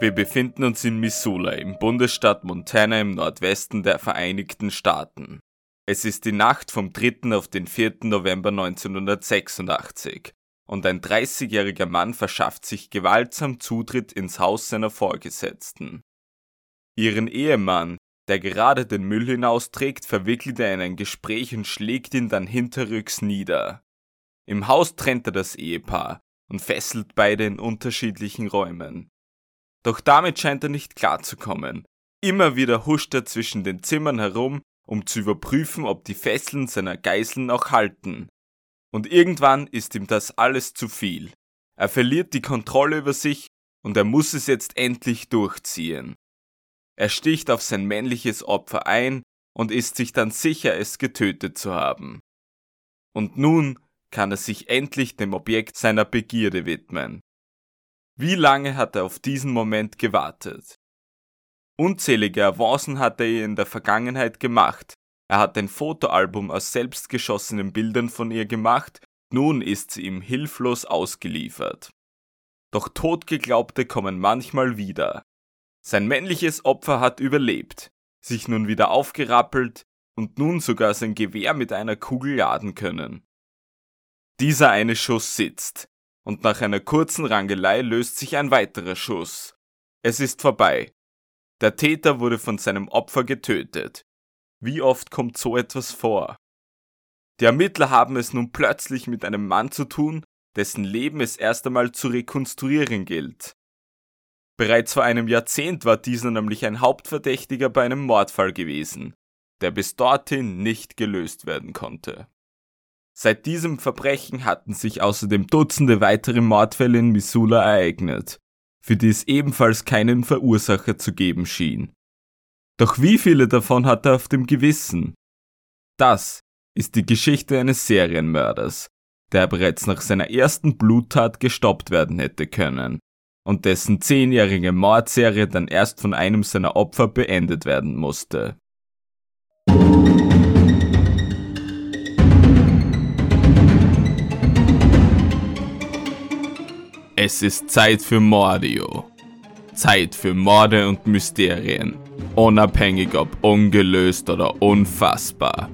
Wir befinden uns in Missoula im Bundesstaat Montana im Nordwesten der Vereinigten Staaten. Es ist die Nacht vom 3. auf den 4. November 1986 und ein 30-jähriger Mann verschafft sich gewaltsam Zutritt ins Haus seiner Vorgesetzten. Ihren Ehemann, der gerade den Müll hinausträgt, verwickelt er in ein Gespräch und schlägt ihn dann hinterrücks nieder. Im Haus trennt er das Ehepaar und fesselt beide in unterschiedlichen Räumen. Doch damit scheint er nicht klarzukommen. Immer wieder huscht er zwischen den Zimmern herum, um zu überprüfen, ob die Fesseln seiner Geiseln noch halten. Und irgendwann ist ihm das alles zu viel. Er verliert die Kontrolle über sich und er muss es jetzt endlich durchziehen. Er sticht auf sein männliches Opfer ein und ist sich dann sicher, es getötet zu haben. Und nun kann er sich endlich dem Objekt seiner Begierde widmen. Wie lange hat er auf diesen Moment gewartet? Unzählige Avancen hat er ihr in der Vergangenheit gemacht. Er hat ein Fotoalbum aus selbstgeschossenen Bildern von ihr gemacht, nun ist sie ihm hilflos ausgeliefert. Doch Totgeglaubte kommen manchmal wieder. Sein männliches Opfer hat überlebt, sich nun wieder aufgerappelt und nun sogar sein Gewehr mit einer Kugel laden können. Dieser eine Schuss sitzt, und nach einer kurzen Rangelei löst sich ein weiterer Schuss. Es ist vorbei. Der Täter wurde von seinem Opfer getötet. Wie oft kommt so etwas vor? Die Ermittler haben es nun plötzlich mit einem Mann zu tun, dessen Leben es erst einmal zu rekonstruieren gilt. Bereits vor einem Jahrzehnt war dieser nämlich ein Hauptverdächtiger bei einem Mordfall gewesen, der bis dorthin nicht gelöst werden konnte. Seit diesem Verbrechen hatten sich außerdem Dutzende weitere Mordfälle in Missoula ereignet, für die es ebenfalls keinen Verursacher zu geben schien. Doch wie viele davon hat er auf dem Gewissen? Das ist die Geschichte eines Serienmörders, der bereits nach seiner ersten Bluttat gestoppt werden hätte können und dessen zehnjährige Mordserie dann erst von einem seiner Opfer beendet werden musste. Es ist Zeit für Mordio. Zeit für Morde und Mysterien, unabhängig ob ungelöst oder unfassbar.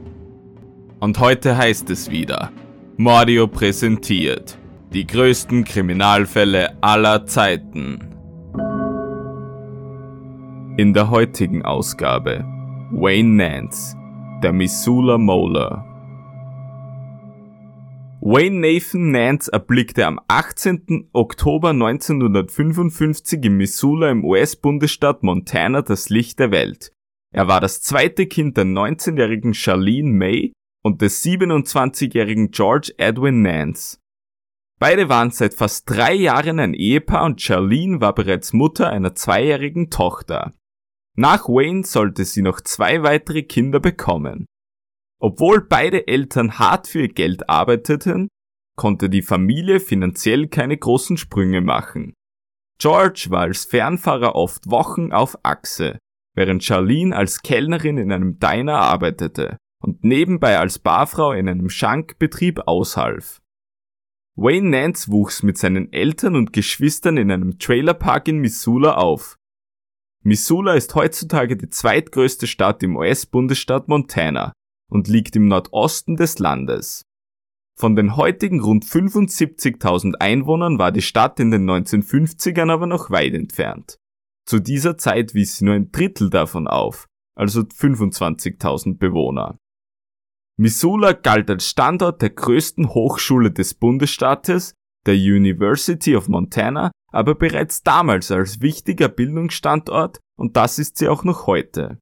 Und heute heißt es wieder, Mordio präsentiert die größten Kriminalfälle aller Zeiten. In der heutigen Ausgabe Wayne Nance, der Missoula Molar Wayne Nathan Nance erblickte am 18. Oktober 1955 in Missoula im US-Bundesstaat Montana das Licht der Welt. Er war das zweite Kind der 19-jährigen Charlene May und des 27-jährigen George Edwin Nance. Beide waren seit fast drei Jahren ein Ehepaar und Charlene war bereits Mutter einer zweijährigen Tochter. Nach Wayne sollte sie noch zwei weitere Kinder bekommen. Obwohl beide Eltern hart für ihr Geld arbeiteten, konnte die Familie finanziell keine großen Sprünge machen. George war als Fernfahrer oft Wochen auf Achse, während Charlene als Kellnerin in einem Diner arbeitete und nebenbei als Barfrau in einem Schankbetrieb aushalf. Wayne Nance wuchs mit seinen Eltern und Geschwistern in einem Trailerpark in Missoula auf. Missoula ist heutzutage die zweitgrößte Stadt im US-Bundesstaat Montana und liegt im Nordosten des Landes. Von den heutigen rund 75.000 Einwohnern war die Stadt in den 1950ern aber noch weit entfernt. Zu dieser Zeit wies sie nur ein Drittel davon auf, also 25.000 Bewohner. Missoula galt als Standort der größten Hochschule des Bundesstaates, der University of Montana, aber bereits damals als wichtiger Bildungsstandort und das ist sie auch noch heute.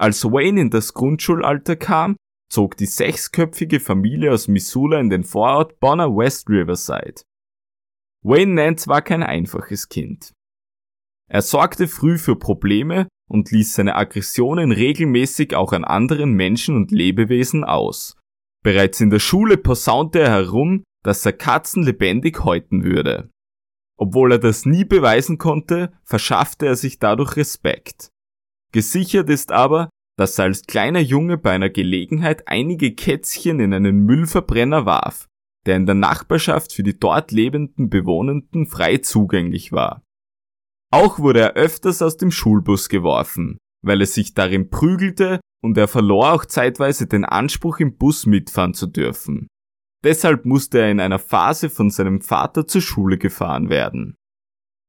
Als Wayne in das Grundschulalter kam, zog die sechsköpfige Familie aus Missoula in den Vorort Bonner West Riverside. Wayne Nance war kein einfaches Kind. Er sorgte früh für Probleme und ließ seine Aggressionen regelmäßig auch an anderen Menschen und Lebewesen aus. Bereits in der Schule posaunte er herum, dass er Katzen lebendig häuten würde. Obwohl er das nie beweisen konnte, verschaffte er sich dadurch Respekt. Gesichert ist aber, dass er als kleiner Junge bei einer Gelegenheit einige Kätzchen in einen Müllverbrenner warf, der in der Nachbarschaft für die dort lebenden Bewohnenden frei zugänglich war. Auch wurde er öfters aus dem Schulbus geworfen, weil er sich darin prügelte und er verlor auch zeitweise den Anspruch im Bus mitfahren zu dürfen. Deshalb musste er in einer Phase von seinem Vater zur Schule gefahren werden.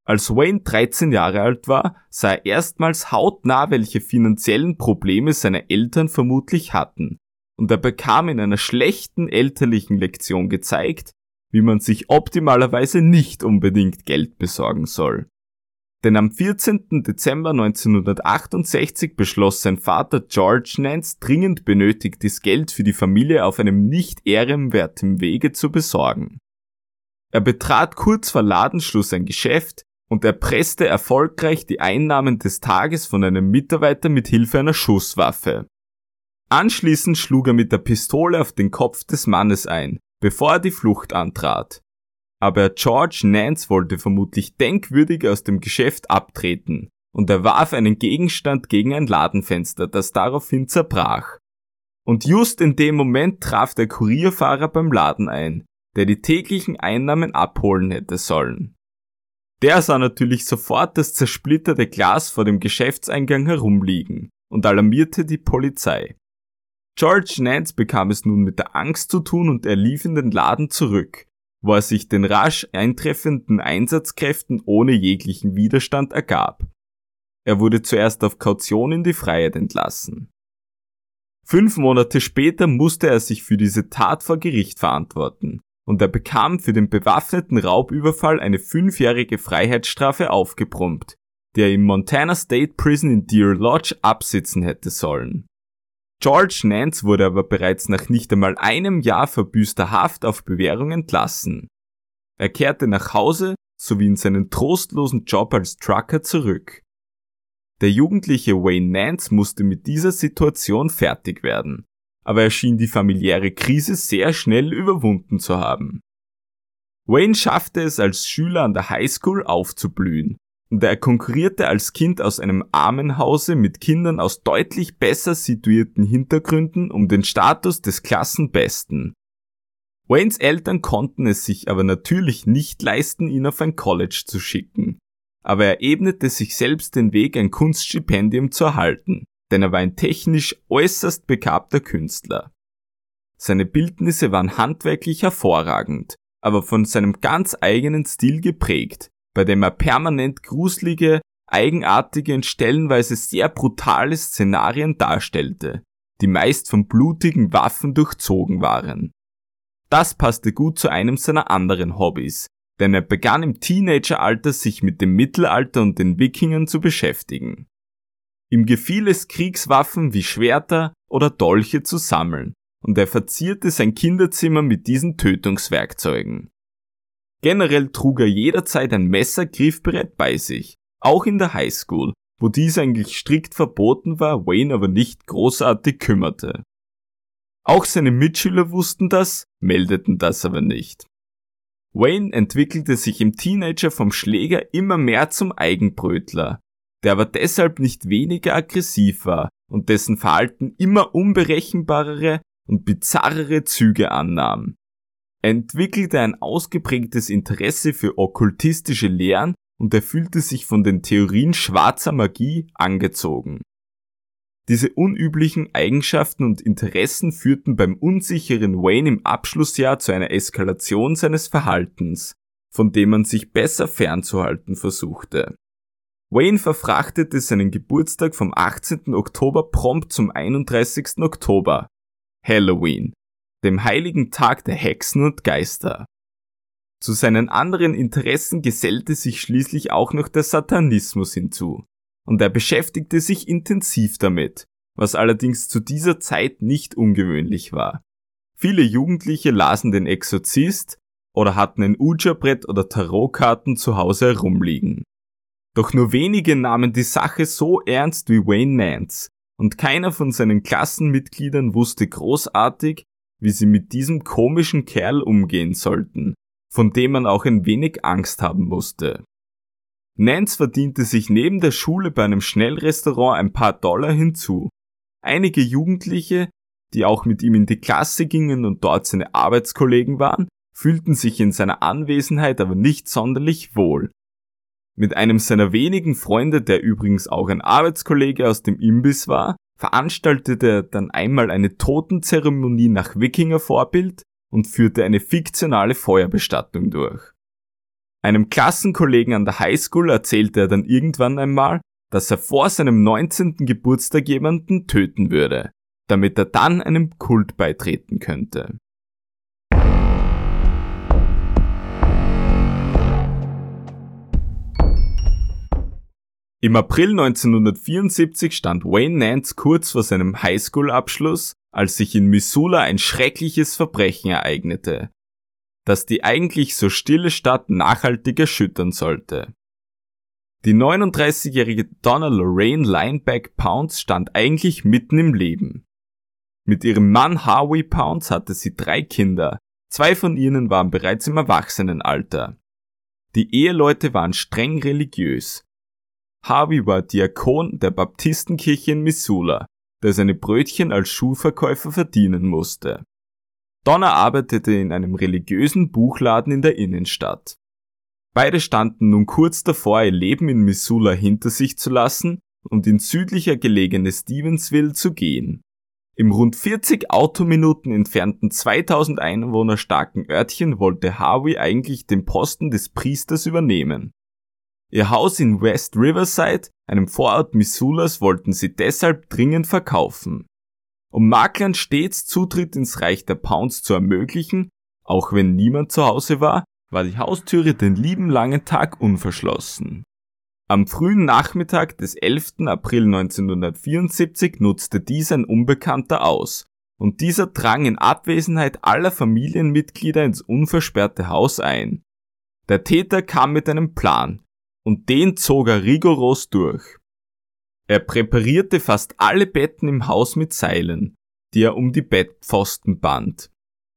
Als Wayne 13 Jahre alt war, sah er erstmals hautnah, welche finanziellen Probleme seine Eltern vermutlich hatten, und er bekam in einer schlechten elterlichen Lektion gezeigt, wie man sich optimalerweise nicht unbedingt Geld besorgen soll. Denn am 14. Dezember 1968 beschloss sein Vater George Nance dringend benötigtes Geld für die Familie auf einem nicht ehrenwerten Wege zu besorgen. Er betrat kurz vor Ladenschluss ein Geschäft und erpresste erfolgreich die Einnahmen des Tages von einem Mitarbeiter mit Hilfe einer Schusswaffe. Anschließend schlug er mit der Pistole auf den Kopf des Mannes ein, bevor er die Flucht antrat aber George Nance wollte vermutlich denkwürdig aus dem Geschäft abtreten und er warf einen Gegenstand gegen ein Ladenfenster, das daraufhin zerbrach. Und just in dem Moment traf der Kurierfahrer beim Laden ein, der die täglichen Einnahmen abholen hätte sollen. Der sah natürlich sofort das zersplitterte Glas vor dem Geschäftseingang herumliegen und alarmierte die Polizei. George Nance bekam es nun mit der Angst zu tun und er lief in den Laden zurück, wo er sich den rasch eintreffenden Einsatzkräften ohne jeglichen Widerstand ergab. Er wurde zuerst auf Kaution in die Freiheit entlassen. Fünf Monate später musste er sich für diese Tat vor Gericht verantworten und er bekam für den bewaffneten Raubüberfall eine fünfjährige Freiheitsstrafe aufgebrummt, die er im Montana State Prison in Deer Lodge absitzen hätte sollen. George Nance wurde aber bereits nach nicht einmal einem Jahr verbüßter Haft auf Bewährung entlassen. Er kehrte nach Hause sowie in seinen trostlosen Job als Trucker zurück. Der jugendliche Wayne Nance musste mit dieser Situation fertig werden, aber er schien die familiäre Krise sehr schnell überwunden zu haben. Wayne schaffte es als Schüler an der Highschool aufzublühen und er konkurrierte als Kind aus einem armen Hause mit Kindern aus deutlich besser situierten Hintergründen um den Status des Klassenbesten. Waynes Eltern konnten es sich aber natürlich nicht leisten, ihn auf ein College zu schicken. Aber er ebnete sich selbst den Weg, ein Kunststipendium zu erhalten, denn er war ein technisch äußerst begabter Künstler. Seine Bildnisse waren handwerklich hervorragend, aber von seinem ganz eigenen Stil geprägt, bei dem er permanent gruselige, eigenartige und stellenweise sehr brutale Szenarien darstellte, die meist von blutigen Waffen durchzogen waren. Das passte gut zu einem seiner anderen Hobbys, denn er begann im Teenageralter sich mit dem Mittelalter und den Wikingern zu beschäftigen. Ihm gefiel es Kriegswaffen wie Schwerter oder Dolche zu sammeln, und er verzierte sein Kinderzimmer mit diesen Tötungswerkzeugen. Generell trug er jederzeit ein Messer griffbereit bei sich, auch in der Highschool, wo dies eigentlich strikt verboten war, Wayne aber nicht großartig kümmerte. Auch seine Mitschüler wussten das, meldeten das aber nicht. Wayne entwickelte sich im Teenager vom Schläger immer mehr zum Eigenbrötler, der aber deshalb nicht weniger aggressiv war und dessen Verhalten immer unberechenbarere und bizarrere Züge annahm. Er entwickelte ein ausgeprägtes Interesse für okkultistische Lehren und er fühlte sich von den Theorien schwarzer Magie angezogen. Diese unüblichen Eigenschaften und Interessen führten beim unsicheren Wayne im Abschlussjahr zu einer Eskalation seines Verhaltens, von dem man sich besser fernzuhalten versuchte. Wayne verfrachtete seinen Geburtstag vom 18. Oktober prompt zum 31. Oktober, Halloween, dem heiligen Tag der Hexen und Geister. Zu seinen anderen Interessen gesellte sich schließlich auch noch der Satanismus hinzu, und er beschäftigte sich intensiv damit, was allerdings zu dieser Zeit nicht ungewöhnlich war. Viele Jugendliche lasen den Exorzist oder hatten ein Ouija-Brett oder Tarotkarten zu Hause herumliegen. Doch nur wenige nahmen die Sache so ernst wie Wayne Nance, und keiner von seinen Klassenmitgliedern wusste großartig, wie sie mit diesem komischen Kerl umgehen sollten, von dem man auch ein wenig Angst haben musste. Nance verdiente sich neben der Schule bei einem Schnellrestaurant ein paar Dollar hinzu. Einige Jugendliche, die auch mit ihm in die Klasse gingen und dort seine Arbeitskollegen waren, fühlten sich in seiner Anwesenheit aber nicht sonderlich wohl. Mit einem seiner wenigen Freunde, der übrigens auch ein Arbeitskollege aus dem Imbiss war, veranstaltete er dann einmal eine Totenzeremonie nach Wikinger-Vorbild und führte eine fiktionale Feuerbestattung durch. Einem Klassenkollegen an der Highschool erzählte er dann irgendwann einmal, dass er vor seinem 19. Geburtstag jemanden töten würde, damit er dann einem Kult beitreten könnte. Im April 1974 stand Wayne Nance kurz vor seinem Highschool-Abschluss, als sich in Missoula ein schreckliches Verbrechen ereignete, das die eigentlich so stille Stadt nachhaltig erschüttern sollte. Die 39-jährige Donna Lorraine Lineback Pounds stand eigentlich mitten im Leben. Mit ihrem Mann Harvey Pounds hatte sie drei Kinder, zwei von ihnen waren bereits im Erwachsenenalter. Die Eheleute waren streng religiös, Harvey war Diakon der Baptistenkirche in Missoula, der seine Brötchen als Schuhverkäufer verdienen musste. Donner arbeitete in einem religiösen Buchladen in der Innenstadt. Beide standen nun kurz davor, ihr Leben in Missoula hinter sich zu lassen und in südlicher gelegene Stevensville zu gehen. Im rund 40 Autominuten entfernten 2000 Einwohner starken Örtchen wollte Harvey eigentlich den Posten des Priesters übernehmen. Ihr Haus in West Riverside, einem Vorort Missoulas, wollten sie deshalb dringend verkaufen. Um Maklern stets Zutritt ins Reich der Pounds zu ermöglichen, auch wenn niemand zu Hause war, war die Haustüre den lieben langen Tag unverschlossen. Am frühen Nachmittag des 11. April 1974 nutzte dies ein Unbekannter aus, und dieser drang in Abwesenheit aller Familienmitglieder ins unversperrte Haus ein. Der Täter kam mit einem Plan, und den zog er rigoros durch. Er präparierte fast alle Betten im Haus mit Seilen, die er um die Bettpfosten band.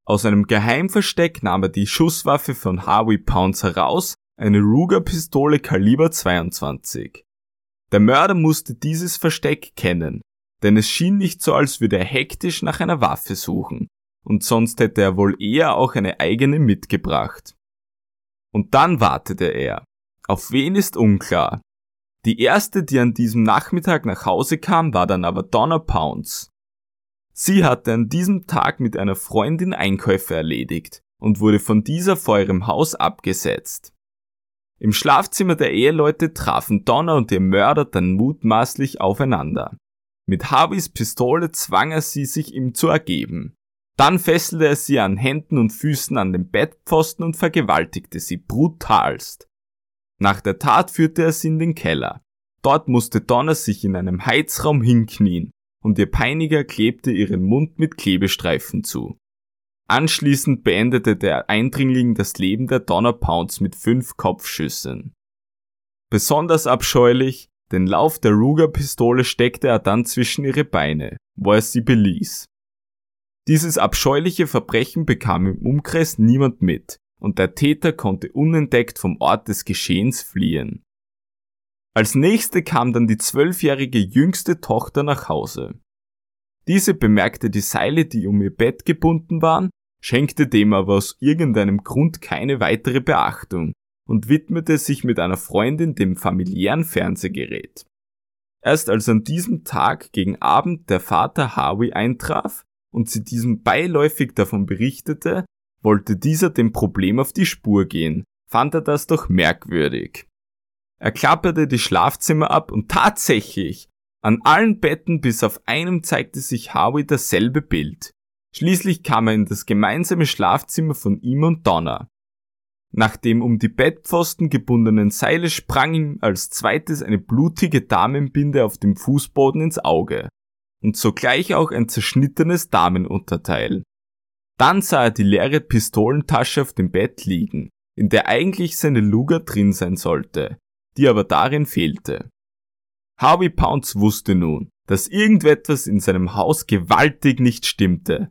Aus einem Geheimversteck nahm er die Schusswaffe von Harvey Pounds heraus, eine Ruger-Pistole Kaliber 22. Der Mörder musste dieses Versteck kennen, denn es schien nicht so, als würde er hektisch nach einer Waffe suchen, und sonst hätte er wohl eher auch eine eigene mitgebracht. Und dann wartete er, auf wen ist unklar. Die erste, die an diesem Nachmittag nach Hause kam, war dann aber Donna Pounds. Sie hatte an diesem Tag mit einer Freundin Einkäufe erledigt und wurde von dieser vor ihrem Haus abgesetzt. Im Schlafzimmer der Eheleute trafen Donna und ihr Mörder dann mutmaßlich aufeinander. Mit Harveys Pistole zwang er sie, sich ihm zu ergeben. Dann fesselte er sie an Händen und Füßen an den Bettpfosten und vergewaltigte sie brutalst. Nach der Tat führte er sie in den Keller. Dort musste Donna sich in einem Heizraum hinknien und ihr Peiniger klebte ihren Mund mit Klebestreifen zu. Anschließend beendete der Eindringling das Leben der Donna Pounds mit fünf Kopfschüssen. Besonders abscheulich, den Lauf der Ruger-Pistole steckte er dann zwischen ihre Beine, wo er sie beließ. Dieses abscheuliche Verbrechen bekam im Umkreis niemand mit, und der Täter konnte unentdeckt vom Ort des Geschehens fliehen. Als nächste kam dann die zwölfjährige jüngste Tochter nach Hause. Diese bemerkte die Seile, die um ihr Bett gebunden waren, schenkte dem aber aus irgendeinem Grund keine weitere Beachtung und widmete sich mit einer Freundin dem familiären Fernsehgerät. Erst als an diesem Tag gegen Abend der Vater Harvey eintraf und sie diesem beiläufig davon berichtete, wollte dieser dem Problem auf die Spur gehen, fand er das doch merkwürdig. Er klapperte die Schlafzimmer ab und tatsächlich, an allen Betten bis auf einem zeigte sich Harvey dasselbe Bild. Schließlich kam er in das gemeinsame Schlafzimmer von ihm und Donna. Nach dem um die Bettpfosten gebundenen Seile sprang ihm als zweites eine blutige Damenbinde auf dem Fußboden ins Auge und sogleich auch ein zerschnittenes Damenunterteil. Dann sah er die leere Pistolentasche auf dem Bett liegen, in der eigentlich seine Luger drin sein sollte, die aber darin fehlte. Harvey Pounds wusste nun, dass irgendetwas in seinem Haus gewaltig nicht stimmte,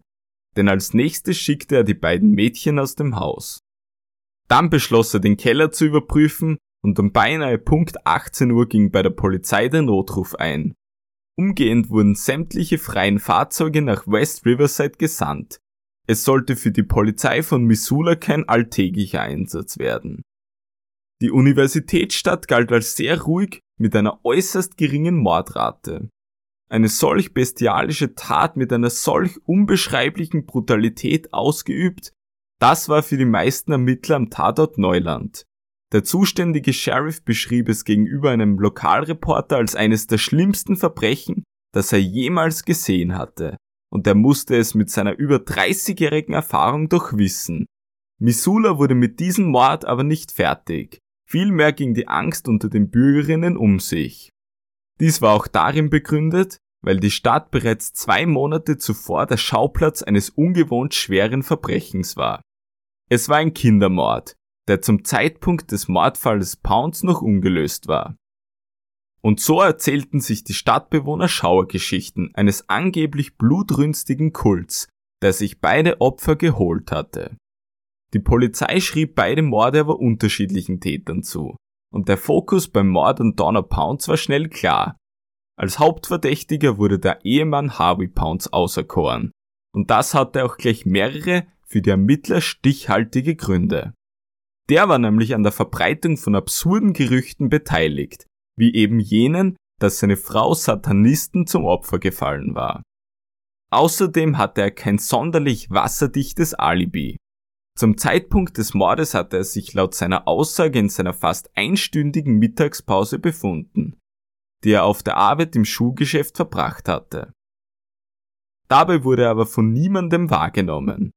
denn als nächstes schickte er die beiden Mädchen aus dem Haus. Dann beschloss er den Keller zu überprüfen und um beinahe Punkt 18 Uhr ging bei der Polizei der Notruf ein. Umgehend wurden sämtliche freien Fahrzeuge nach West Riverside gesandt, es sollte für die Polizei von Missoula kein alltäglicher Einsatz werden. Die Universitätsstadt galt als sehr ruhig mit einer äußerst geringen Mordrate. Eine solch bestialische Tat mit einer solch unbeschreiblichen Brutalität ausgeübt, das war für die meisten Ermittler am Tatort Neuland. Der zuständige Sheriff beschrieb es gegenüber einem Lokalreporter als eines der schlimmsten Verbrechen, das er jemals gesehen hatte, und er musste es mit seiner über 30-jährigen Erfahrung doch wissen. Missoula wurde mit diesem Mord aber nicht fertig. Vielmehr ging die Angst unter den Bürgerinnen um sich. Dies war auch darin begründet, weil die Stadt bereits zwei Monate zuvor der Schauplatz eines ungewohnt schweren Verbrechens war. Es war ein Kindermord, der zum Zeitpunkt des Mordfalles Pounds noch ungelöst war. Und so erzählten sich die Stadtbewohner Schauergeschichten eines angeblich blutrünstigen Kults, der sich beide Opfer geholt hatte. Die Polizei schrieb beide Morde aber unterschiedlichen Tätern zu, und der Fokus beim Mord an Donna Pounds war schnell klar. Als Hauptverdächtiger wurde der Ehemann Harvey Pounds auserkoren, und das hatte auch gleich mehrere für die Ermittler stichhaltige Gründe. Der war nämlich an der Verbreitung von absurden Gerüchten beteiligt, wie eben jenen, dass seine Frau Satanisten zum Opfer gefallen war. Außerdem hatte er kein sonderlich wasserdichtes Alibi. Zum Zeitpunkt des Mordes hatte er sich laut seiner Aussage in seiner fast einstündigen Mittagspause befunden, die er auf der Arbeit im Schuhgeschäft verbracht hatte. Dabei wurde er aber von niemandem wahrgenommen.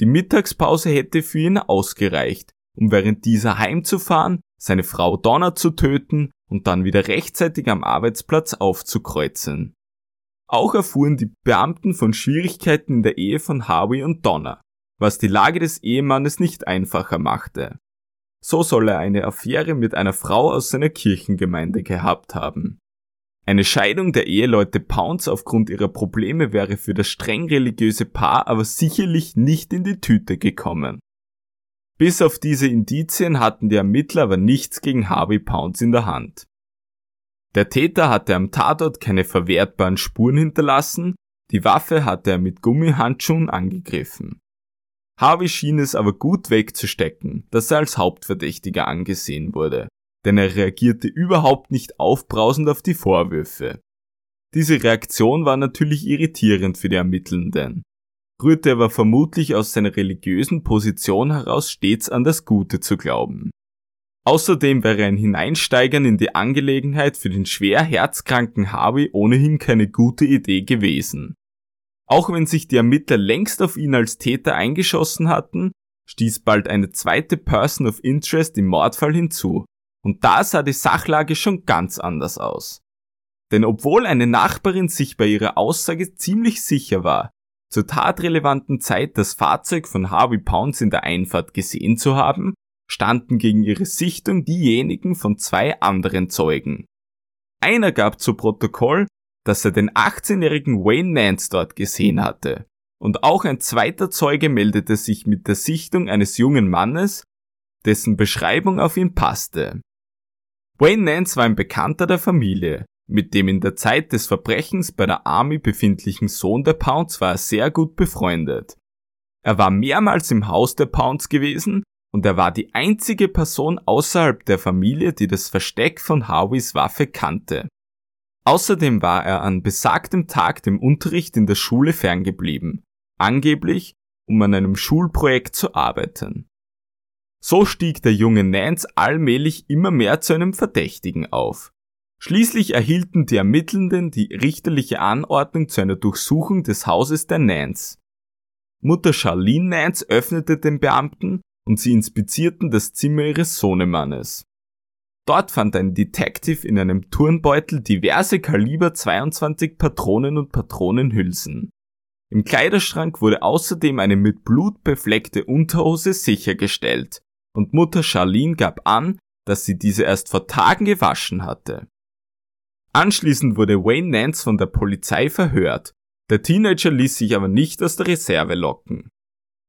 Die Mittagspause hätte für ihn ausgereicht, um während dieser heimzufahren, seine Frau Donna zu töten und dann wieder rechtzeitig am Arbeitsplatz aufzukreuzen. Auch erfuhren die Beamten von Schwierigkeiten in der Ehe von Harvey und Donna, was die Lage des Ehemannes nicht einfacher machte. So soll er eine Affäre mit einer Frau aus seiner Kirchengemeinde gehabt haben. Eine Scheidung der Eheleute Pounds aufgrund ihrer Probleme wäre für das streng religiöse Paar aber sicherlich nicht in die Tüte gekommen. Bis auf diese Indizien hatten die Ermittler aber nichts gegen Harvey Pounds in der Hand. Der Täter hatte am Tatort keine verwertbaren Spuren hinterlassen, die Waffe hatte er mit Gummihandschuhen angegriffen. Harvey schien es aber gut wegzustecken, dass er als Hauptverdächtiger angesehen wurde, denn er reagierte überhaupt nicht aufbrausend auf die Vorwürfe. Diese Reaktion war natürlich irritierend für die Ermittelnden rührte aber vermutlich aus seiner religiösen Position heraus stets an das Gute zu glauben. Außerdem wäre ein Hineinsteigern in die Angelegenheit für den schwer herzkranken Harvey ohnehin keine gute Idee gewesen. Auch wenn sich die Ermittler längst auf ihn als Täter eingeschossen hatten, stieß bald eine zweite Person of Interest im Mordfall hinzu. Und da sah die Sachlage schon ganz anders aus. Denn obwohl eine Nachbarin sich bei ihrer Aussage ziemlich sicher war, zur tatrelevanten Zeit das Fahrzeug von Harvey Pounds in der Einfahrt gesehen zu haben, standen gegen ihre Sichtung diejenigen von zwei anderen Zeugen. Einer gab zu Protokoll, dass er den 18-jährigen Wayne Nance dort gesehen hatte. Und auch ein zweiter Zeuge meldete sich mit der Sichtung eines jungen Mannes, dessen Beschreibung auf ihn passte. Wayne Nance war ein Bekannter der Familie, mit dem in der Zeit des Verbrechens bei der Army befindlichen Sohn der Pounds war er sehr gut befreundet. Er war mehrmals im Haus der Pounds gewesen und er war die einzige Person außerhalb der Familie, die das Versteck von Howies Waffe kannte. Außerdem war er an besagtem Tag dem Unterricht in der Schule ferngeblieben, angeblich um an einem Schulprojekt zu arbeiten. So stieg der junge Nance allmählich immer mehr zu einem Verdächtigen auf. Schließlich erhielten die Ermittelnden die richterliche Anordnung zu einer Durchsuchung des Hauses der Nance. Mutter Charlene Nance öffnete den Beamten und sie inspizierten das Zimmer ihres Sohnemannes. Dort fand ein Detective in einem Turnbeutel diverse Kaliber 22 Patronen und Patronenhülsen. Im Kleiderschrank wurde außerdem eine mit Blut befleckte Unterhose sichergestellt und Mutter Charlene gab an, dass sie diese erst vor Tagen gewaschen hatte. Anschließend wurde Wayne Nance von der Polizei verhört. Der Teenager ließ sich aber nicht aus der Reserve locken.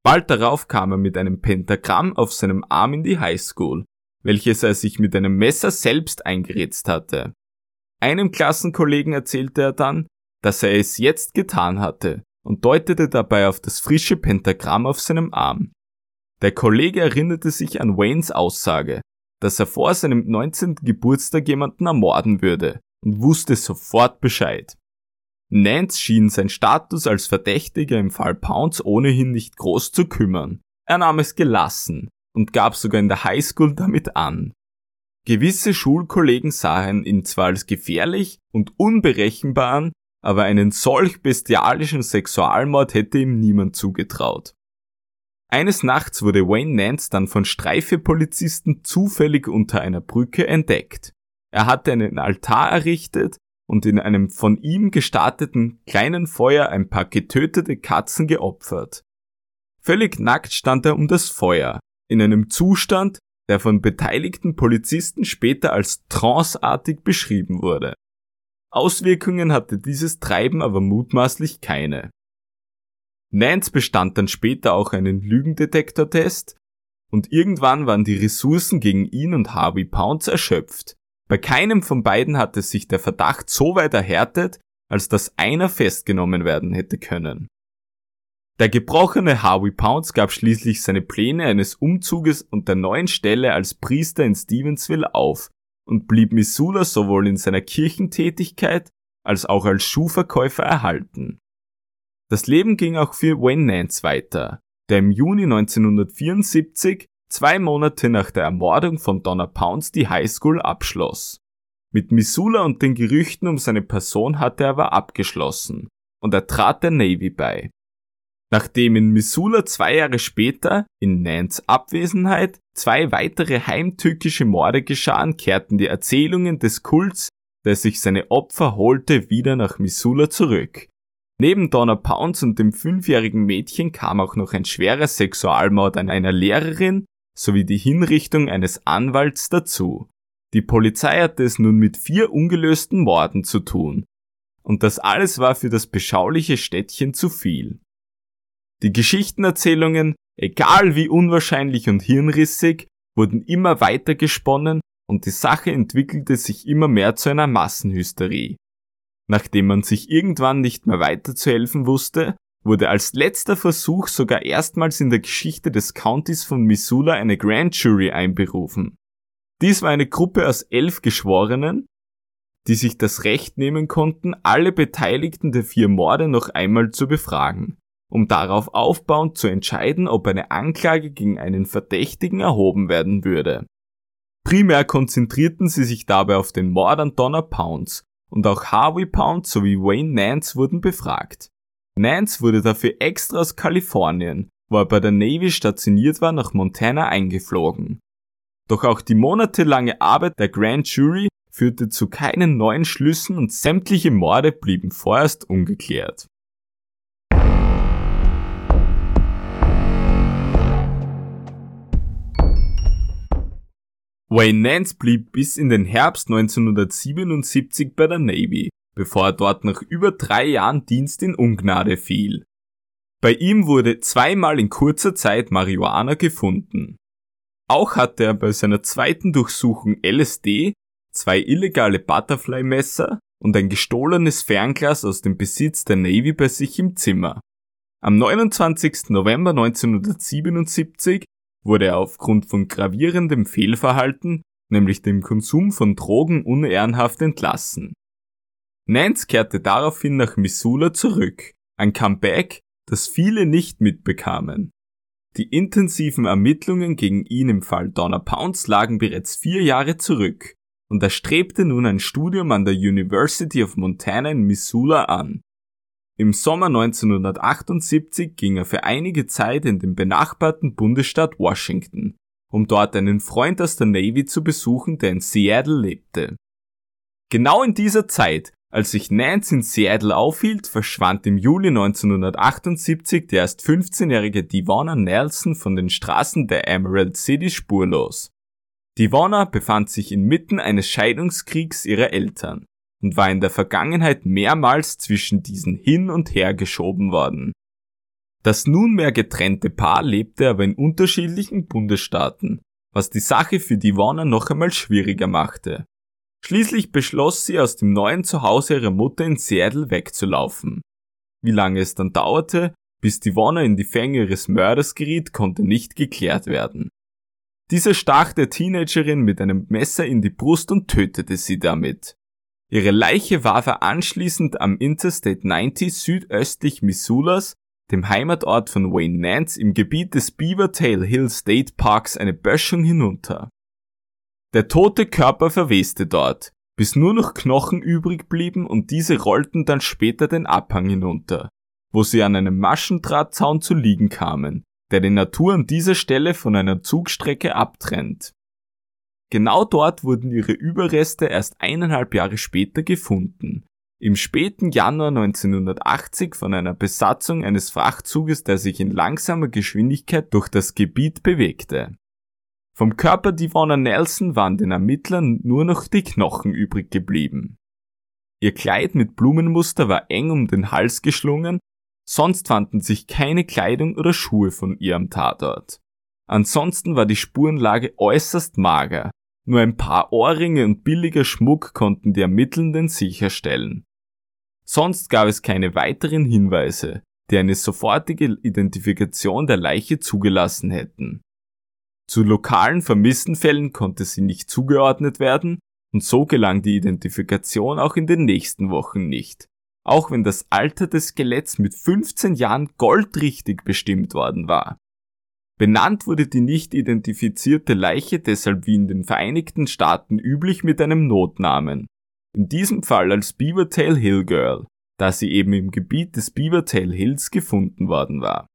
Bald darauf kam er mit einem Pentagramm auf seinem Arm in die Highschool, welches er sich mit einem Messer selbst eingeritzt hatte. Einem Klassenkollegen erzählte er dann, dass er es jetzt getan hatte und deutete dabei auf das frische Pentagramm auf seinem Arm. Der Kollege erinnerte sich an Waynes Aussage, dass er vor seinem 19. Geburtstag jemanden ermorden würde und wusste sofort Bescheid. Nance schien sein Status als Verdächtiger im Fall Pounds ohnehin nicht groß zu kümmern. Er nahm es gelassen und gab sogar in der Highschool damit an. Gewisse Schulkollegen sahen ihn zwar als gefährlich und unberechenbar an, aber einen solch bestialischen Sexualmord hätte ihm niemand zugetraut. Eines Nachts wurde Wayne Nance dann von Streifepolizisten zufällig unter einer Brücke entdeckt. Er hatte einen Altar errichtet und in einem von ihm gestarteten kleinen Feuer ein paar getötete Katzen geopfert. Völlig nackt stand er um das Feuer, in einem Zustand, der von beteiligten Polizisten später als tranceartig beschrieben wurde. Auswirkungen hatte dieses Treiben aber mutmaßlich keine. Nance bestand dann später auch einen Lügendetektortest und irgendwann waren die Ressourcen gegen ihn und Harvey Pounds erschöpft. Bei keinem von beiden hatte sich der Verdacht so weit erhärtet, als dass einer festgenommen werden hätte können. Der gebrochene Harvey Pounds gab schließlich seine Pläne eines Umzuges und der neuen Stelle als Priester in Stevensville auf und blieb Missoula sowohl in seiner Kirchentätigkeit als auch als Schuhverkäufer erhalten. Das Leben ging auch für Wayne Nance weiter, der im Juni 1974, zwei Monate nach der Ermordung von Donna Pounds, die Highschool abschloss. Mit Missoula und den Gerüchten um seine Person hatte er aber abgeschlossen und er trat der Navy bei. Nachdem in Missoula zwei Jahre später, in Nans Abwesenheit, zwei weitere heimtückische Morde geschahen, kehrten die Erzählungen des Kults, der sich seine Opfer holte, wieder nach Missoula zurück. Neben Donna Pounds und dem fünfjährigen Mädchen kam auch noch ein schwerer Sexualmord an einer Lehrerin sowie die Hinrichtung eines Anwalts dazu. Die Polizei hatte es nun mit vier ungelösten Morden zu tun. Und das alles war für das beschauliche Städtchen zu viel. Die Geschichtenerzählungen, egal wie unwahrscheinlich und hirnrissig, wurden immer weiter gesponnen und die Sache entwickelte sich immer mehr zu einer Massenhysterie. Nachdem man sich irgendwann nicht mehr weiterzuhelfen wusste, wurde als letzter Versuch sogar erstmals in der Geschichte des Countys von Missoula eine Grand Jury einberufen. Dies war eine Gruppe aus elf Geschworenen, die sich das Recht nehmen konnten, alle Beteiligten der vier Morde noch einmal zu befragen um darauf aufbauend zu entscheiden, ob eine Anklage gegen einen Verdächtigen erhoben werden würde. Primär konzentrierten sie sich dabei auf den Mord an Donna Pounds und auch Harvey Pounds sowie Wayne Nance wurden befragt. Nance wurde dafür extra aus Kalifornien, wo er bei der Navy stationiert war, nach Montana eingeflogen. Doch auch die monatelange Arbeit der Grand Jury führte zu keinen neuen Schlüssen und sämtliche Morde blieben vorerst ungeklärt. Wayne Nance blieb bis in den Herbst 1977 bei der Navy, bevor er dort nach über drei Jahren Dienst in Ungnade fiel. Bei ihm wurde zweimal in kurzer Zeit Marihuana gefunden. Auch hatte er bei seiner zweiten Durchsuchung LSD, zwei illegale Butterfly-Messer und ein gestohlenes Fernglas aus dem Besitz der Navy bei sich im Zimmer. Am 29. November 1977 wurde er aufgrund von gravierendem Fehlverhalten, nämlich dem Konsum von Drogen, unehrenhaft entlassen. Nance kehrte daraufhin nach Missoula zurück, ein Comeback, das viele nicht mitbekamen. Die intensiven Ermittlungen gegen ihn im Fall Donna Pounds lagen bereits vier Jahre zurück und er strebte nun ein Studium an der University of Montana in Missoula an. Im Sommer 1978 ging er für einige Zeit in den benachbarten Bundesstaat Washington, um dort einen Freund aus der Navy zu besuchen, der in Seattle lebte. Genau in dieser Zeit, als sich Nance in Seattle aufhielt, verschwand im Juli 1978 der erst 15-jährige Divona Nelson von den Straßen der Emerald City spurlos. Divona befand sich inmitten eines Scheidungskriegs ihrer Eltern und war in der Vergangenheit mehrmals zwischen diesen hin und her geschoben worden. Das nunmehr getrennte Paar lebte aber in unterschiedlichen Bundesstaaten, was die Sache für Divona noch einmal schwieriger machte. Schließlich beschloss sie aus dem neuen Zuhause ihrer Mutter in Seattle wegzulaufen. Wie lange es dann dauerte, bis Divona in die Fänge ihres Mörders geriet, konnte nicht geklärt werden. Dieser stach der Teenagerin mit einem Messer in die Brust und tötete sie damit. Ihre Leiche warf er anschließend am Interstate 90 südöstlich Missoulas, dem Heimatort von Wayne Nance im Gebiet des Beavertail Hill State Parks eine Böschung hinunter. Der tote Körper verweste dort, bis nur noch Knochen übrig blieben und diese rollten dann später den Abhang hinunter, wo sie an einem Maschendrahtzaun zu liegen kamen, der die Natur an dieser Stelle von einer Zugstrecke abtrennt. Genau dort wurden ihre Überreste erst eineinhalb Jahre später gefunden, im späten Januar 1980 von einer Besatzung eines Frachtzuges, der sich in langsamer Geschwindigkeit durch das Gebiet bewegte. Vom Körper Divona Nelson waren den Ermittlern nur noch die Knochen übrig geblieben. Ihr Kleid mit Blumenmuster war eng um den Hals geschlungen Sonst fanden sich keine Kleidung oder Schuhe von ihr am Tatort. Ansonsten war die Spurenlage äußerst mager. Nur ein paar Ohrringe und billiger Schmuck konnten die Ermittelnden sicherstellen. Sonst gab es keine weiteren Hinweise, die eine sofortige Identifikation der Leiche zugelassen hätten. Zu lokalen Vermisstenfällen konnte sie nicht zugeordnet werden und so gelang die Identifikation auch in den nächsten Wochen nicht auch wenn das Alter des Skeletts mit 15 Jahren goldrichtig bestimmt worden war. Benannt wurde die nicht identifizierte Leiche deshalb wie in den Vereinigten Staaten üblich mit einem Notnamen. In diesem Fall als Beavertail Hill Girl, da sie eben im Gebiet des Beavertail Hills gefunden worden war.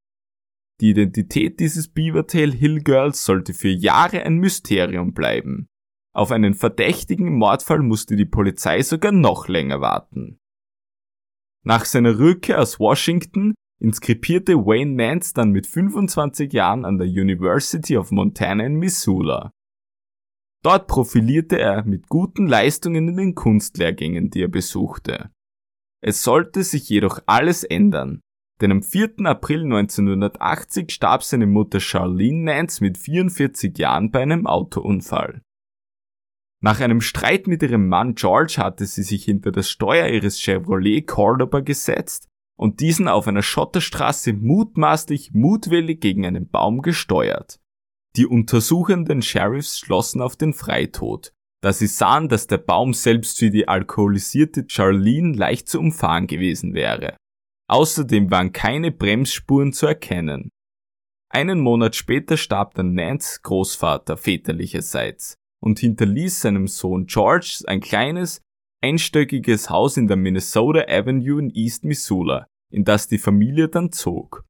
Die Identität dieses Beavertail Hill Girls sollte für Jahre ein Mysterium bleiben. Auf einen verdächtigen Mordfall musste die Polizei sogar noch länger warten. Nach seiner Rückkehr aus Washington inskribierte Wayne Nance dann mit 25 Jahren an der University of Montana in Missoula. Dort profilierte er mit guten Leistungen in den Kunstlehrgängen, die er besuchte. Es sollte sich jedoch alles ändern, denn am 4. April 1980 starb seine Mutter Charlene Nance mit 44 Jahren bei einem Autounfall. Nach einem Streit mit ihrem Mann George hatte sie sich hinter das Steuer ihres Chevrolet Cordoba gesetzt und diesen auf einer Schotterstraße mutmaßlich mutwillig gegen einen Baum gesteuert. Die untersuchenden Sheriffs schlossen auf den Freitod, da sie sahen, dass der Baum selbst für die alkoholisierte Charlene leicht zu umfahren gewesen wäre. Außerdem waren keine Bremsspuren zu erkennen. Einen Monat später starb dann Nance Großvater väterlicherseits und hinterließ seinem Sohn George ein kleines, einstöckiges Haus in der Minnesota Avenue in East Missoula, in das die Familie dann zog.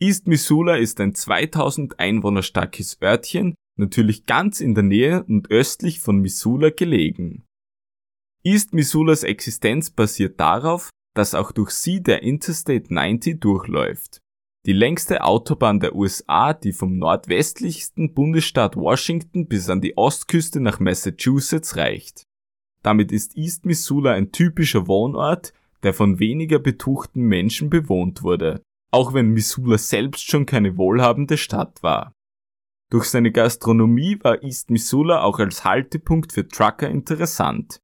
East Missoula ist ein 2000 Einwohner starkes Örtchen, natürlich ganz in der Nähe und östlich von Missoula gelegen. East Missoulas Existenz basiert darauf, dass auch durch sie der Interstate 90 durchläuft die längste Autobahn der USA, die vom nordwestlichsten Bundesstaat Washington bis an die Ostküste nach Massachusetts reicht. Damit ist East Missoula ein typischer Wohnort, der von weniger betuchten Menschen bewohnt wurde, auch wenn Missoula selbst schon keine wohlhabende Stadt war. Durch seine Gastronomie war East Missoula auch als Haltepunkt für Trucker interessant.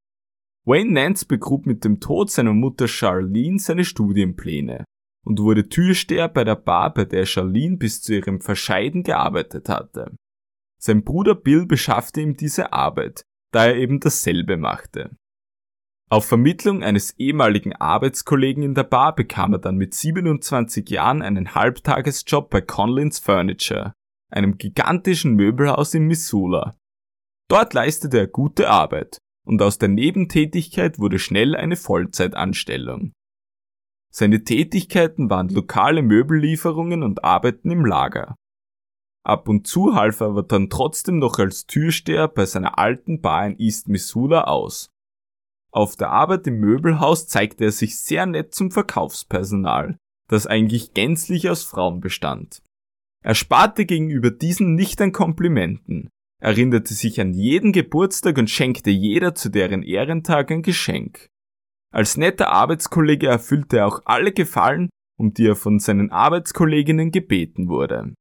Wayne Nance begrub mit dem Tod seiner Mutter Charlene seine Studienpläne und wurde Türsteher bei der Bar, bei der Charlene bis zu ihrem Verscheiden gearbeitet hatte. Sein Bruder Bill beschaffte ihm diese Arbeit, da er eben dasselbe machte. Auf Vermittlung eines ehemaligen Arbeitskollegen in der Bar bekam er dann mit 27 Jahren einen Halbtagesjob bei Conlins Furniture, einem gigantischen Möbelhaus in Missoula. Dort leistete er gute Arbeit und aus der Nebentätigkeit wurde schnell eine Vollzeitanstellung. Seine Tätigkeiten waren lokale Möbellieferungen und Arbeiten im Lager. Ab und zu half er aber dann trotzdem noch als Türsteher bei seiner alten Bar in East Missoula aus. Auf der Arbeit im Möbelhaus zeigte er sich sehr nett zum Verkaufspersonal, das eigentlich gänzlich aus Frauen bestand. Er sparte gegenüber diesen nicht an Komplimenten, erinnerte sich an jeden Geburtstag und schenkte jeder zu deren Ehrentag ein Geschenk. Als netter Arbeitskollege erfüllte er auch alle Gefallen, um die er von seinen Arbeitskolleginnen gebeten wurde.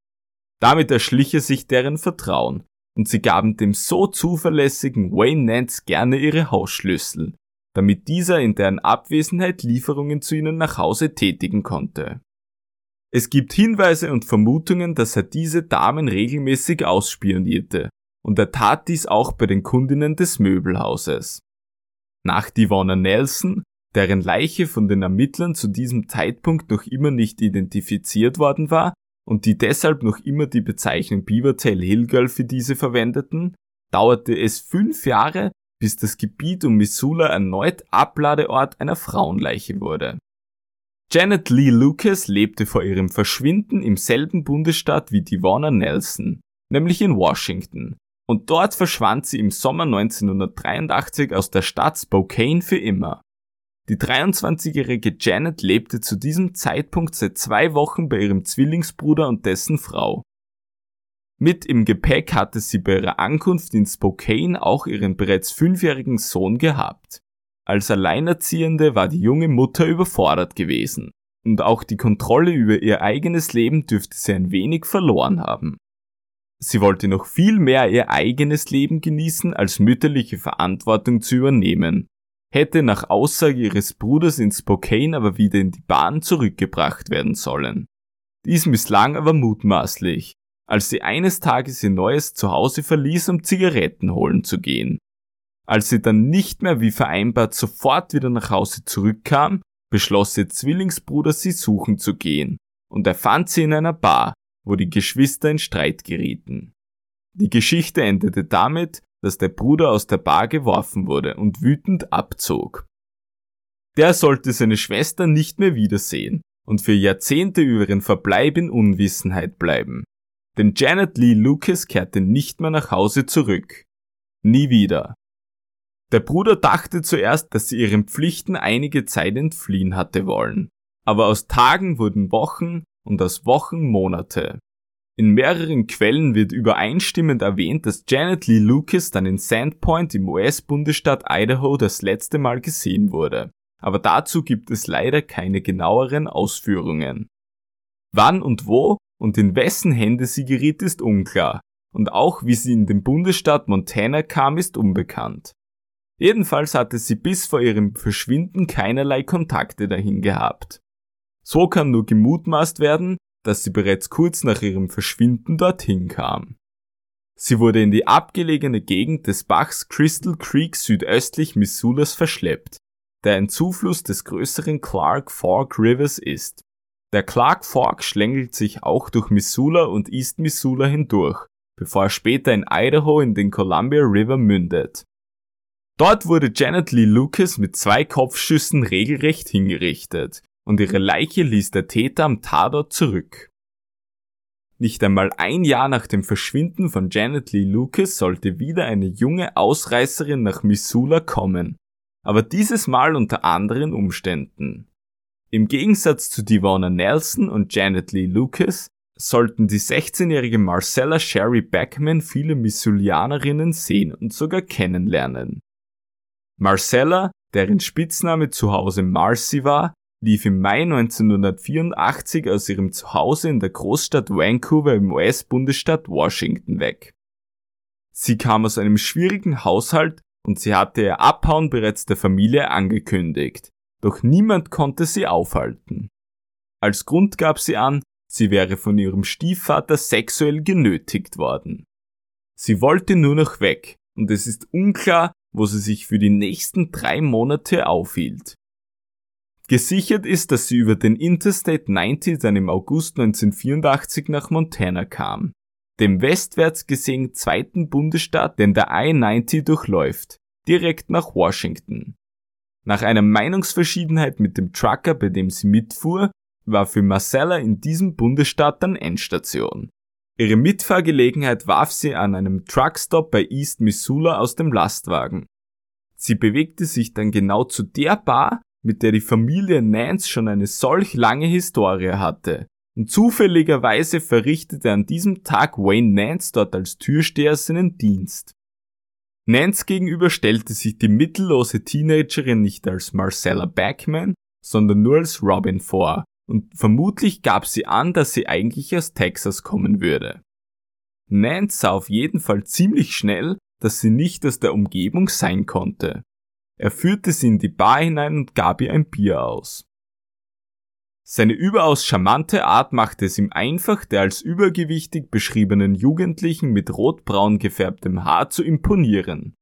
Damit erschlich er sich deren Vertrauen, und sie gaben dem so zuverlässigen Wayne Nance gerne ihre Hausschlüssel, damit dieser in deren Abwesenheit Lieferungen zu ihnen nach Hause tätigen konnte. Es gibt Hinweise und Vermutungen, dass er diese Damen regelmäßig ausspionierte, und er tat dies auch bei den Kundinnen des Möbelhauses. Nach Divona Nelson, deren Leiche von den Ermittlern zu diesem Zeitpunkt noch immer nicht identifiziert worden war und die deshalb noch immer die Bezeichnung Beavertail Hill Girl für diese verwendeten, dauerte es fünf Jahre, bis das Gebiet um Missoula erneut Abladeort einer Frauenleiche wurde. Janet Lee Lucas lebte vor ihrem Verschwinden im selben Bundesstaat wie Divona Nelson, nämlich in Washington, und dort verschwand sie im Sommer 1983 aus der Stadt Spokane für immer. Die 23-jährige Janet lebte zu diesem Zeitpunkt seit zwei Wochen bei ihrem Zwillingsbruder und dessen Frau. Mit im Gepäck hatte sie bei ihrer Ankunft in Spokane auch ihren bereits fünfjährigen Sohn gehabt. Als Alleinerziehende war die junge Mutter überfordert gewesen. Und auch die Kontrolle über ihr eigenes Leben dürfte sie ein wenig verloren haben. Sie wollte noch viel mehr ihr eigenes Leben genießen, als mütterliche Verantwortung zu übernehmen, hätte nach Aussage ihres Bruders in Spokane aber wieder in die Bahn zurückgebracht werden sollen. Dies misslang aber mutmaßlich, als sie eines Tages ihr neues Zuhause verließ, um Zigaretten holen zu gehen. Als sie dann nicht mehr wie vereinbart sofort wieder nach Hause zurückkam, beschloss ihr Zwillingsbruder sie suchen zu gehen, und er fand sie in einer Bar, wo die Geschwister in Streit gerieten. Die Geschichte endete damit, dass der Bruder aus der Bar geworfen wurde und wütend abzog. Der sollte seine Schwester nicht mehr wiedersehen und für Jahrzehnte über ihren Verbleib in Unwissenheit bleiben. Denn Janet Lee Lucas kehrte nicht mehr nach Hause zurück. Nie wieder. Der Bruder dachte zuerst, dass sie ihren Pflichten einige Zeit entfliehen hatte wollen. Aber aus Tagen wurden Wochen und aus Wochen Monate. In mehreren Quellen wird übereinstimmend erwähnt, dass Janet Lee Lucas dann in Sandpoint im US-Bundesstaat Idaho das letzte Mal gesehen wurde. Aber dazu gibt es leider keine genaueren Ausführungen. Wann und wo und in wessen Hände sie geriet, ist unklar. Und auch wie sie in den Bundesstaat Montana kam, ist unbekannt. Jedenfalls hatte sie bis vor ihrem Verschwinden keinerlei Kontakte dahin gehabt. So kann nur gemutmaßt werden, dass sie bereits kurz nach ihrem Verschwinden dorthin kam. Sie wurde in die abgelegene Gegend des Bachs Crystal Creek südöstlich Missoulas verschleppt, der ein Zufluss des größeren Clark Fork Rivers ist. Der Clark Fork schlängelt sich auch durch Missoula und East Missoula hindurch, bevor er später in Idaho in den Columbia River mündet. Dort wurde Janet Lee Lucas mit zwei Kopfschüssen regelrecht hingerichtet und ihre Leiche ließ der Täter am Tatort zurück. Nicht einmal ein Jahr nach dem Verschwinden von Janet Lee Lucas sollte wieder eine junge Ausreißerin nach Missoula kommen, aber dieses Mal unter anderen Umständen. Im Gegensatz zu Divona Nelson und Janet Lee Lucas sollten die 16-jährige Marcella Sherry Beckman viele Missoulianerinnen sehen und sogar kennenlernen. Marcella, deren Spitzname zu Hause Marcy war, lief im Mai 1984 aus ihrem Zuhause in der Großstadt Vancouver im US-Bundesstaat Washington weg. Sie kam aus einem schwierigen Haushalt und sie hatte ihr Abhauen bereits der Familie angekündigt, doch niemand konnte sie aufhalten. Als Grund gab sie an, sie wäre von ihrem Stiefvater sexuell genötigt worden. Sie wollte nur noch weg und es ist unklar, wo sie sich für die nächsten drei Monate aufhielt. Gesichert ist, dass sie über den Interstate 90 dann im August 1984 nach Montana kam, dem westwärts gesehen zweiten Bundesstaat, den der I-90 durchläuft, direkt nach Washington. Nach einer Meinungsverschiedenheit mit dem Trucker, bei dem sie mitfuhr, war für Marcella in diesem Bundesstaat dann Endstation. Ihre Mitfahrgelegenheit warf sie an einem Truckstop bei East Missoula aus dem Lastwagen. Sie bewegte sich dann genau zu der Bar, mit der die Familie Nance schon eine solch lange Historie hatte. Und zufälligerweise verrichtete an diesem Tag Wayne Nance dort als Türsteher seinen Dienst. Nance gegenüber stellte sich die mittellose Teenagerin nicht als Marcella Backman, sondern nur als Robin vor, und vermutlich gab sie an, dass sie eigentlich aus Texas kommen würde. Nance sah auf jeden Fall ziemlich schnell, dass sie nicht aus der Umgebung sein konnte. Er führte sie in die Bar hinein und gab ihr ein Bier aus. Seine überaus charmante Art machte es ihm einfach, der als übergewichtig beschriebenen Jugendlichen mit rotbraun gefärbtem Haar zu imponieren.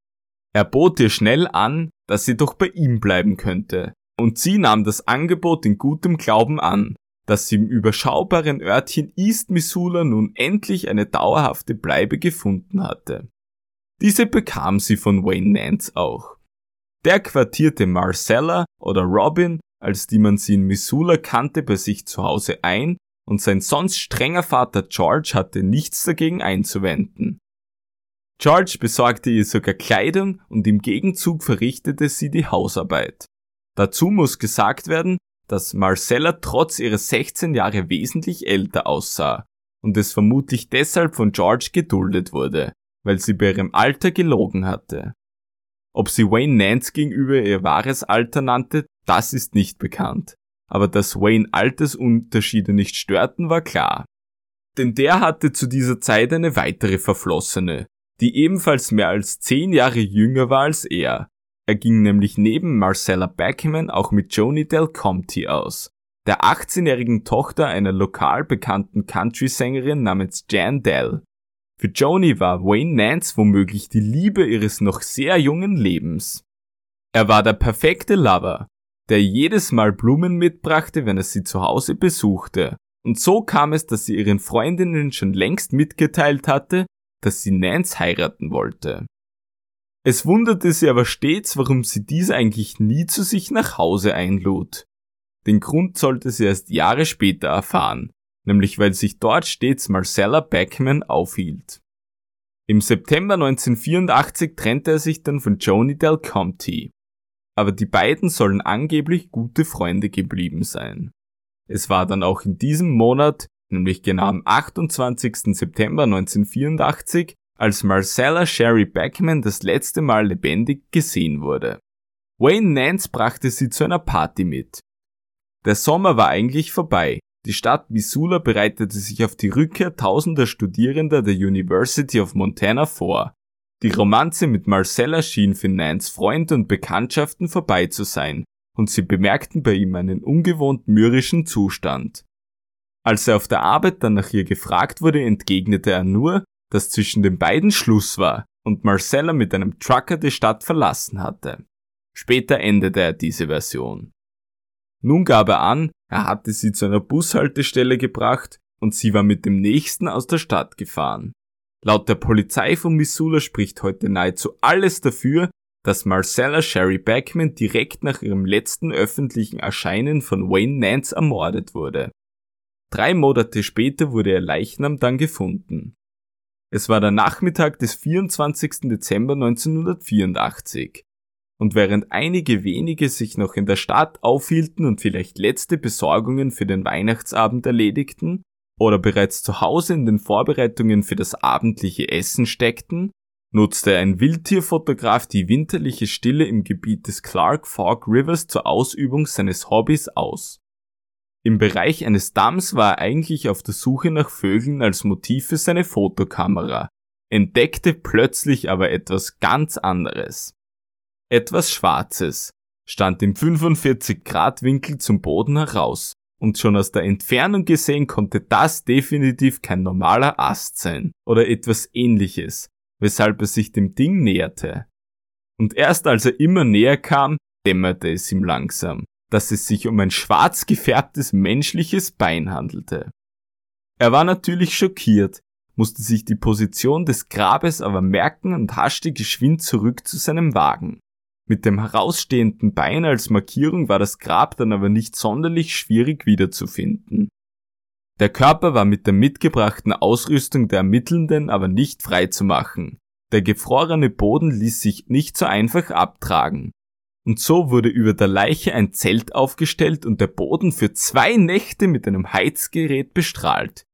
Er bot ihr schnell an, dass sie doch bei ihm bleiben könnte, und sie nahm das Angebot in gutem Glauben an, dass sie im überschaubaren Örtchen East Missoula nun endlich eine dauerhafte Bleibe gefunden hatte. Diese bekam sie von Wayne Nance auch. Der quartierte Marcella oder Robin als die man sie in Missoula kannte, bei sich zu Hause ein und sein sonst strenger Vater George hatte nichts dagegen einzuwenden. George besorgte ihr sogar Kleidung und im Gegenzug verrichtete sie die Hausarbeit. Dazu muss gesagt werden, dass Marcella trotz ihrer 16 Jahre wesentlich älter aussah und es vermutlich deshalb von George geduldet wurde, weil sie bei ihrem Alter gelogen hatte. Ob sie Wayne Nance gegenüber ihr wahres Alter nannte, das ist nicht bekannt. Aber dass Wayne Altersunterschiede nicht störten, war klar. Denn der hatte zu dieser Zeit eine weitere Verflossene, die ebenfalls mehr als zehn Jahre jünger war als er. Er ging nämlich neben Marcella Backman auch mit Joni Del Comte aus, der 18-jährigen Tochter einer lokal bekannten Country-Sängerin namens Jan Dell. Für Joni war Wayne Nance womöglich die Liebe ihres noch sehr jungen Lebens. Er war der perfekte Lover, der jedes Mal Blumen mitbrachte, wenn er sie zu Hause besuchte. Und so kam es, dass sie ihren Freundinnen schon längst mitgeteilt hatte, dass sie Nance heiraten wollte. Es wunderte sie aber stets, warum sie diese eigentlich nie zu sich nach Hause einlud. Den Grund sollte sie erst Jahre später erfahren, nämlich weil sich dort stets Marcella Beckman aufhielt. Im September 1984 trennte er sich dann von Joni Del Comte. Aber die beiden sollen angeblich gute Freunde geblieben sein. Es war dann auch in diesem Monat, nämlich genau am 28. September 1984, als Marcella Sherry Beckman das letzte Mal lebendig gesehen wurde. Wayne Nance brachte sie zu einer Party mit. Der Sommer war eigentlich vorbei, die Stadt Missoula bereitete sich auf die Rückkehr tausender Studierender der University of Montana vor. Die Romanze mit Marcella schien für Nans Freunde und Bekanntschaften vorbei zu sein, und sie bemerkten bei ihm einen ungewohnt mürrischen Zustand. Als er auf der Arbeit dann nach ihr gefragt wurde, entgegnete er nur, dass zwischen den beiden Schluss war und Marcella mit einem Trucker die Stadt verlassen hatte. Später änderte er diese Version. Nun gab er an, er hatte sie zu einer Bushaltestelle gebracht und sie war mit dem nächsten aus der Stadt gefahren. Laut der Polizei von Missoula spricht heute nahezu alles dafür, dass Marcella Sherry Backman direkt nach ihrem letzten öffentlichen Erscheinen von Wayne Nance ermordet wurde. Drei Monate später wurde ihr Leichnam dann gefunden. Es war der Nachmittag des 24. Dezember 1984 und während einige wenige sich noch in der Stadt aufhielten und vielleicht letzte Besorgungen für den Weihnachtsabend erledigten oder bereits zu Hause in den Vorbereitungen für das abendliche Essen steckten, nutzte ein Wildtierfotograf die winterliche Stille im Gebiet des Clark Fork Rivers zur Ausübung seines Hobbys aus. Im Bereich eines Damms war er eigentlich auf der Suche nach Vögeln als Motiv für seine Fotokamera, entdeckte plötzlich aber etwas ganz anderes. Etwas Schwarzes stand im 45 Grad Winkel zum Boden heraus, und schon aus der Entfernung gesehen konnte das definitiv kein normaler Ast sein oder etwas ähnliches, weshalb er sich dem Ding näherte. Und erst als er immer näher kam, dämmerte es ihm langsam, dass es sich um ein schwarz gefärbtes menschliches Bein handelte. Er war natürlich schockiert, musste sich die Position des Grabes aber merken und haschte geschwind zurück zu seinem Wagen. Mit dem herausstehenden Bein als Markierung war das Grab dann aber nicht sonderlich schwierig wiederzufinden. Der Körper war mit der mitgebrachten Ausrüstung der Ermittelnden aber nicht frei zu machen. Der gefrorene Boden ließ sich nicht so einfach abtragen. Und so wurde über der Leiche ein Zelt aufgestellt und der Boden für zwei Nächte mit einem Heizgerät bestrahlt.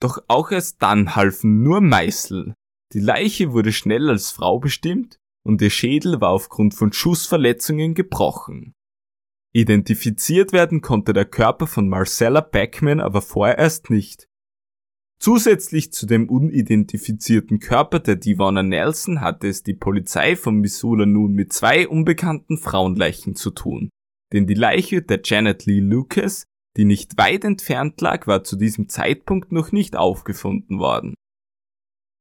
Doch auch erst dann halfen nur Meißel. Die Leiche wurde schnell als Frau bestimmt und ihr Schädel war aufgrund von Schussverletzungen gebrochen. Identifiziert werden konnte der Körper von Marcella Beckman aber vorerst nicht. Zusätzlich zu dem unidentifizierten Körper der Divona Nelson hatte es die Polizei von Missoula nun mit zwei unbekannten Frauenleichen zu tun, denn die Leiche der Janet Lee Lucas, die nicht weit entfernt lag, war zu diesem Zeitpunkt noch nicht aufgefunden worden.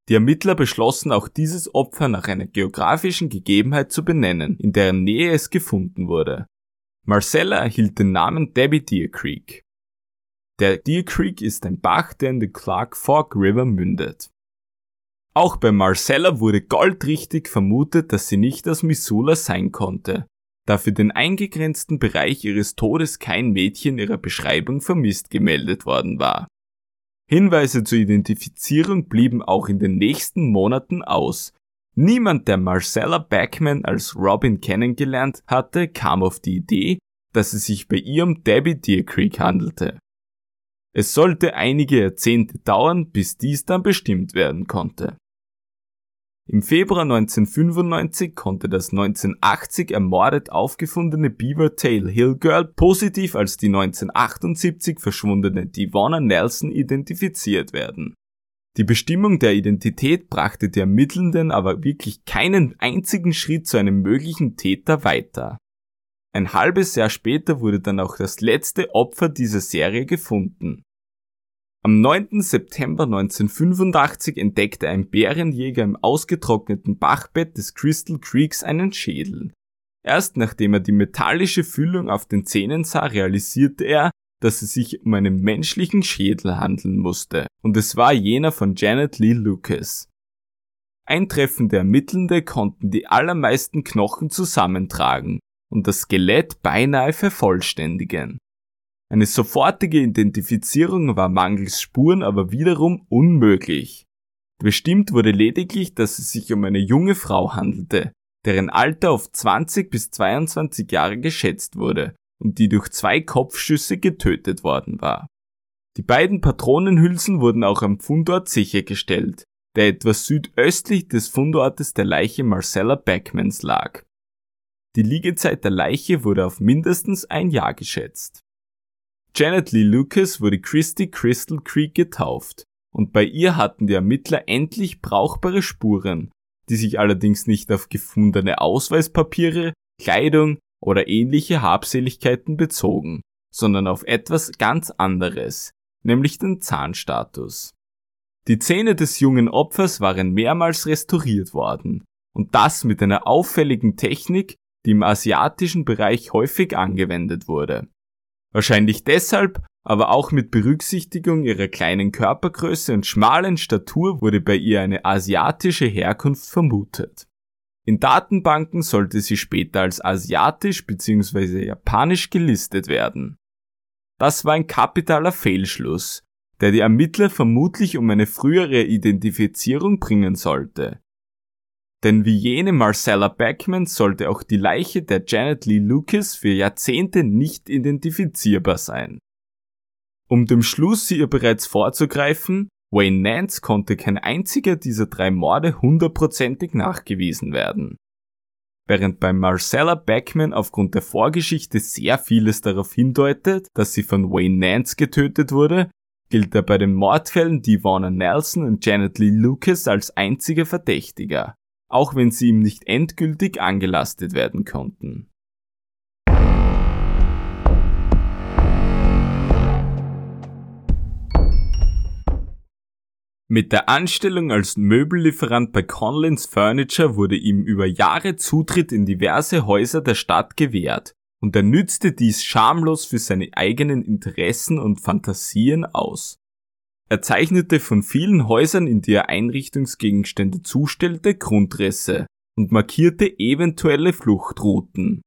Die Ermittler beschlossen auch dieses Opfer nach einer geografischen Gegebenheit zu benennen, in deren Nähe es gefunden wurde. Marcella erhielt den Namen Debbie Deer Creek. Der Deer Creek ist ein Bach, der in den Clark Fork River mündet. Auch bei Marcella wurde goldrichtig vermutet, dass sie nicht aus Missoula sein konnte, da für den eingegrenzten Bereich ihres Todes kein Mädchen ihrer Beschreibung vermisst gemeldet worden war. Hinweise zur Identifizierung blieben auch in den nächsten Monaten aus. Niemand, der Marcella Backman als Robin kennengelernt hatte, kam auf die Idee, dass es sich bei ihr um Debbie Deer Creek handelte. Es sollte einige Jahrzehnte dauern, bis dies dann bestimmt werden konnte. Im Februar 1995 konnte das 1980 ermordet aufgefundene Beaver Tail Hill Girl positiv als die 1978 verschwundene Devonna Nelson identifiziert werden. Die Bestimmung der Identität brachte die Ermittelnden aber wirklich keinen einzigen Schritt zu einem möglichen Täter weiter. Ein halbes Jahr später wurde dann auch das letzte Opfer dieser Serie gefunden. Am 9. September 1985 entdeckte ein Bärenjäger im ausgetrockneten Bachbett des Crystal Creeks einen Schädel. Erst nachdem er die metallische Füllung auf den Zähnen sah, realisierte er, dass es sich um einen menschlichen Schädel handeln musste, und es war jener von Janet Lee Lucas. Eintreffende Ermittelnde konnten die allermeisten Knochen zusammentragen und das Skelett beinahe vervollständigen. Eine sofortige Identifizierung war mangels Spuren aber wiederum unmöglich. Bestimmt wurde lediglich, dass es sich um eine junge Frau handelte, deren Alter auf 20 bis 22 Jahre geschätzt wurde und die durch zwei Kopfschüsse getötet worden war. Die beiden Patronenhülsen wurden auch am Fundort sichergestellt, der etwas südöstlich des Fundortes der Leiche Marcella Backmans lag. Die Liegezeit der Leiche wurde auf mindestens ein Jahr geschätzt. Janet Lee Lucas wurde Christy Crystal Creek getauft und bei ihr hatten die Ermittler endlich brauchbare Spuren, die sich allerdings nicht auf gefundene Ausweispapiere, Kleidung oder ähnliche Habseligkeiten bezogen, sondern auf etwas ganz anderes, nämlich den Zahnstatus. Die Zähne des jungen Opfers waren mehrmals restauriert worden, und das mit einer auffälligen Technik, die im asiatischen Bereich häufig angewendet wurde. Wahrscheinlich deshalb, aber auch mit Berücksichtigung ihrer kleinen Körpergröße und schmalen Statur wurde bei ihr eine asiatische Herkunft vermutet. In Datenbanken sollte sie später als asiatisch bzw. japanisch gelistet werden. Das war ein kapitaler Fehlschluss, der die Ermittler vermutlich um eine frühere Identifizierung bringen sollte. Denn wie jene Marcella Backman sollte auch die Leiche der Janet Lee Lucas für Jahrzehnte nicht identifizierbar sein. Um dem Schluss ihr bereits vorzugreifen, Wayne Nance konnte kein einziger dieser drei Morde hundertprozentig nachgewiesen werden. Während bei Marcella Backman aufgrund der Vorgeschichte sehr vieles darauf hindeutet, dass sie von Wayne Nance getötet wurde, gilt er bei den Mordfällen Devonna Nelson und Janet Lee Lucas als einziger Verdächtiger auch wenn sie ihm nicht endgültig angelastet werden konnten. Mit der Anstellung als Möbellieferant bei Conlins Furniture wurde ihm über Jahre Zutritt in diverse Häuser der Stadt gewährt und er nützte dies schamlos für seine eigenen Interessen und Fantasien aus. Er zeichnete von vielen Häusern, in die er Einrichtungsgegenstände zustellte, Grundrisse und markierte eventuelle Fluchtrouten.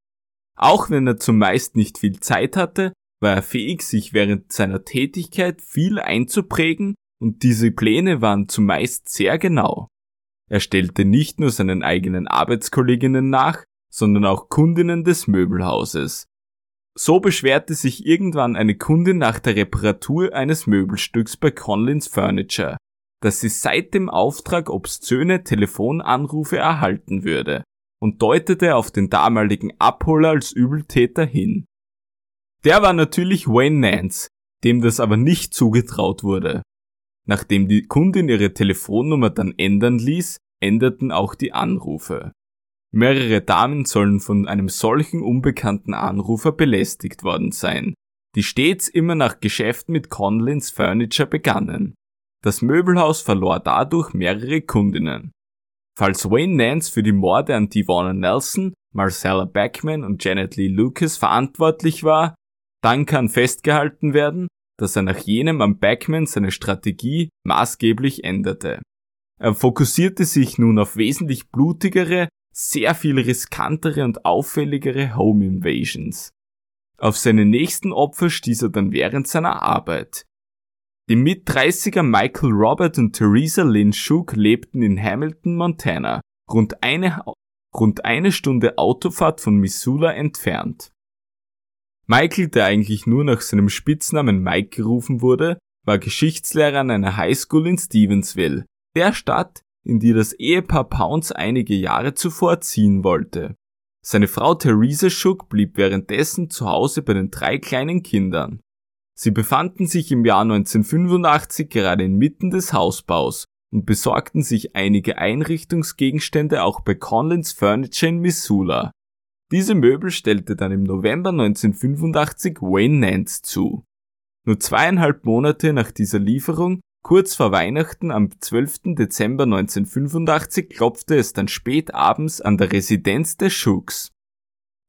Auch wenn er zumeist nicht viel Zeit hatte, war er fähig, sich während seiner Tätigkeit viel einzuprägen und diese Pläne waren zumeist sehr genau. Er stellte nicht nur seinen eigenen Arbeitskolleginnen nach, sondern auch Kundinnen des Möbelhauses, so beschwerte sich irgendwann eine Kundin nach der Reparatur eines Möbelstücks bei Conlins Furniture, dass sie seit dem Auftrag obszöne Telefonanrufe erhalten würde und deutete auf den damaligen Abholer als Übeltäter hin. Der war natürlich Wayne Nance, dem das aber nicht zugetraut wurde. Nachdem die Kundin ihre Telefonnummer dann ändern ließ, änderten auch die Anrufe. Mehrere Damen sollen von einem solchen unbekannten Anrufer belästigt worden sein, die stets immer nach Geschäften mit Conlins Furniture begannen. Das Möbelhaus verlor dadurch mehrere Kundinnen. Falls Wayne Nance für die Morde an Devonna Nelson, Marcella Backman und Janet Lee Lucas verantwortlich war, dann kann festgehalten werden, dass er nach jenem am Backman seine Strategie maßgeblich änderte. Er fokussierte sich nun auf wesentlich blutigere, sehr viel riskantere und auffälligere Home Invasions. Auf seine nächsten Opfer stieß er dann während seiner Arbeit. Die Mit-30er Michael Robert und Theresa Lynn Shook lebten in Hamilton, Montana, rund eine, rund eine Stunde Autofahrt von Missoula entfernt. Michael, der eigentlich nur nach seinem Spitznamen Mike gerufen wurde, war Geschichtslehrer an einer Highschool in Stevensville, der Stadt, in die das Ehepaar Pounds einige Jahre zuvor ziehen wollte. Seine Frau Theresa Shook blieb währenddessen zu Hause bei den drei kleinen Kindern. Sie befanden sich im Jahr 1985 gerade inmitten des Hausbaus und besorgten sich einige Einrichtungsgegenstände auch bei Conlins Furniture in Missoula. Diese Möbel stellte dann im November 1985 Wayne Nance zu. Nur zweieinhalb Monate nach dieser Lieferung, kurz vor Weihnachten am 12. Dezember 1985, klopfte es dann spät abends an der Residenz der Shooks.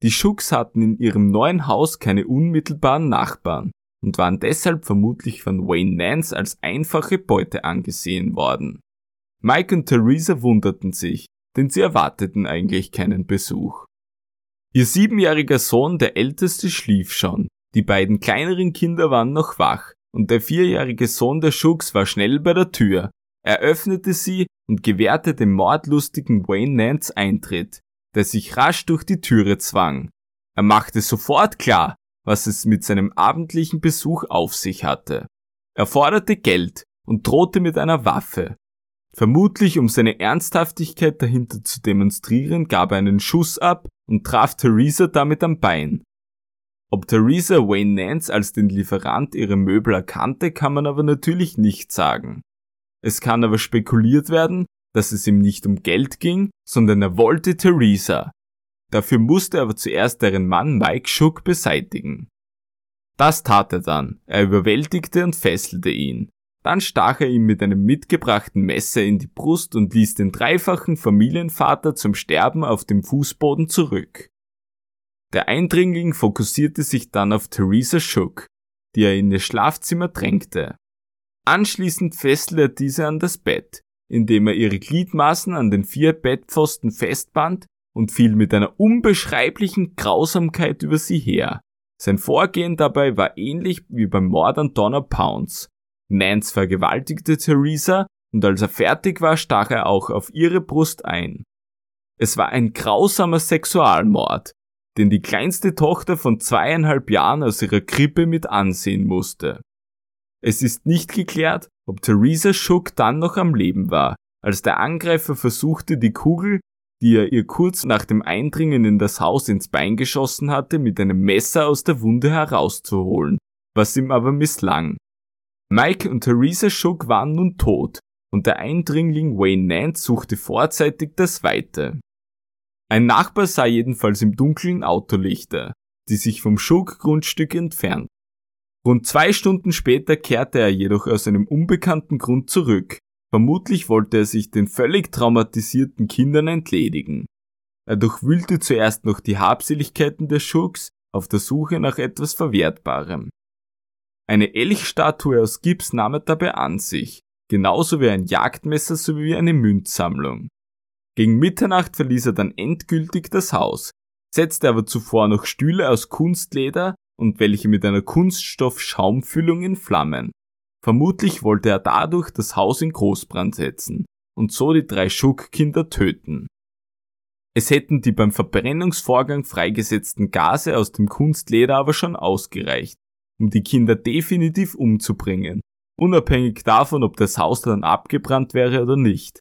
Die Shooks hatten in ihrem neuen Haus keine unmittelbaren Nachbarn und waren deshalb vermutlich von Wayne Nance als einfache Beute angesehen worden. Mike und Theresa wunderten sich, denn sie erwarteten eigentlich keinen Besuch. Ihr siebenjähriger Sohn, der älteste, schlief schon, die beiden kleineren Kinder waren noch wach, und der vierjährige Sohn der Schooks war schnell bei der Tür. Er öffnete sie und gewährte dem mordlustigen Wayne Nance Eintritt, der sich rasch durch die Türe zwang. Er machte sofort klar, was es mit seinem abendlichen Besuch auf sich hatte. Er forderte Geld und drohte mit einer Waffe. Vermutlich um seine Ernsthaftigkeit dahinter zu demonstrieren, gab er einen Schuss ab und traf Theresa damit am Bein. Ob Theresa Wayne Nance als den Lieferant ihrer Möbel erkannte, kann man aber natürlich nicht sagen. Es kann aber spekuliert werden, dass es ihm nicht um Geld ging, sondern er wollte Theresa, Dafür musste er aber zuerst deren Mann Mike Shook beseitigen. Das tat er dann. Er überwältigte und fesselte ihn. Dann stach er ihm mit einem mitgebrachten Messer in die Brust und ließ den dreifachen Familienvater zum Sterben auf dem Fußboden zurück. Der Eindringling fokussierte sich dann auf Theresa Shook, die er in ihr Schlafzimmer drängte. Anschließend fesselte er diese an das Bett, indem er ihre Gliedmaßen an den vier Bettpfosten festband und fiel mit einer unbeschreiblichen Grausamkeit über sie her. Sein Vorgehen dabei war ähnlich wie beim Mord an Donna Pounds. Nance vergewaltigte Theresa und als er fertig war, stach er auch auf ihre Brust ein. Es war ein grausamer Sexualmord, den die kleinste Tochter von zweieinhalb Jahren aus ihrer Krippe mit ansehen musste. Es ist nicht geklärt, ob Theresa Shook dann noch am Leben war, als der Angreifer versuchte, die Kugel, die er ihr kurz nach dem Eindringen in das Haus ins Bein geschossen hatte, mit einem Messer aus der Wunde herauszuholen, was ihm aber misslang. Mike und Theresa Shook waren nun tot, und der Eindringling Wayne Nance suchte vorzeitig das Weite. Ein Nachbar sah jedenfalls im Dunkeln Autolichter, die sich vom Shook-Grundstück entfernt. Rund zwei Stunden später kehrte er jedoch aus einem unbekannten Grund zurück, Vermutlich wollte er sich den völlig traumatisierten Kindern entledigen. Er durchwühlte zuerst noch die Habseligkeiten der Schurks auf der Suche nach etwas Verwertbarem. Eine Elchstatue aus Gips nahm er dabei an sich, genauso wie ein Jagdmesser sowie eine Münzsammlung. Gegen Mitternacht verließ er dann endgültig das Haus, setzte aber zuvor noch Stühle aus Kunstleder und welche mit einer Kunststoff-Schaumfüllung in Flammen. Vermutlich wollte er dadurch das Haus in Großbrand setzen und so die drei Schuck-Kinder töten. Es hätten die beim Verbrennungsvorgang freigesetzten Gase aus dem Kunstleder aber schon ausgereicht, um die Kinder definitiv umzubringen, unabhängig davon, ob das Haus dann abgebrannt wäre oder nicht.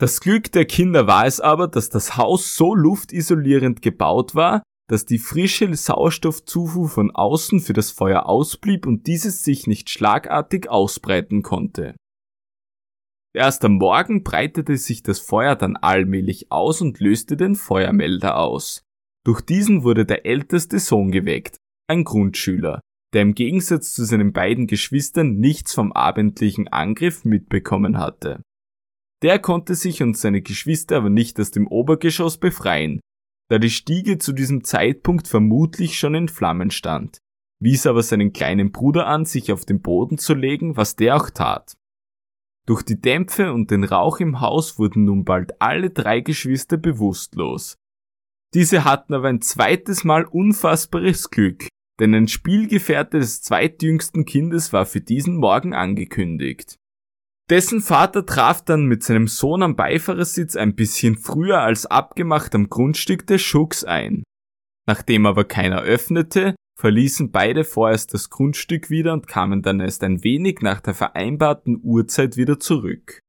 Das Glück der Kinder war es aber, dass das Haus so luftisolierend gebaut war, dass die frische Sauerstoffzufuhr von außen für das Feuer ausblieb und dieses sich nicht schlagartig ausbreiten konnte. Erst am Morgen breitete sich das Feuer dann allmählich aus und löste den Feuermelder aus. Durch diesen wurde der älteste Sohn geweckt, ein Grundschüler, der im Gegensatz zu seinen beiden Geschwistern nichts vom abendlichen Angriff mitbekommen hatte. Der konnte sich und seine Geschwister aber nicht aus dem Obergeschoss befreien, da die Stiege zu diesem Zeitpunkt vermutlich schon in Flammen stand, wies aber seinen kleinen Bruder an, sich auf den Boden zu legen, was der auch tat. Durch die Dämpfe und den Rauch im Haus wurden nun bald alle drei Geschwister bewusstlos. Diese hatten aber ein zweites Mal unfassbares Glück, denn ein Spielgefährte des zweitjüngsten Kindes war für diesen Morgen angekündigt. Dessen Vater traf dann mit seinem Sohn am Beifahrersitz ein bisschen früher als abgemacht am Grundstück des Schuggs ein. Nachdem aber keiner öffnete, verließen beide vorerst das Grundstück wieder und kamen dann erst ein wenig nach der vereinbarten Uhrzeit wieder zurück.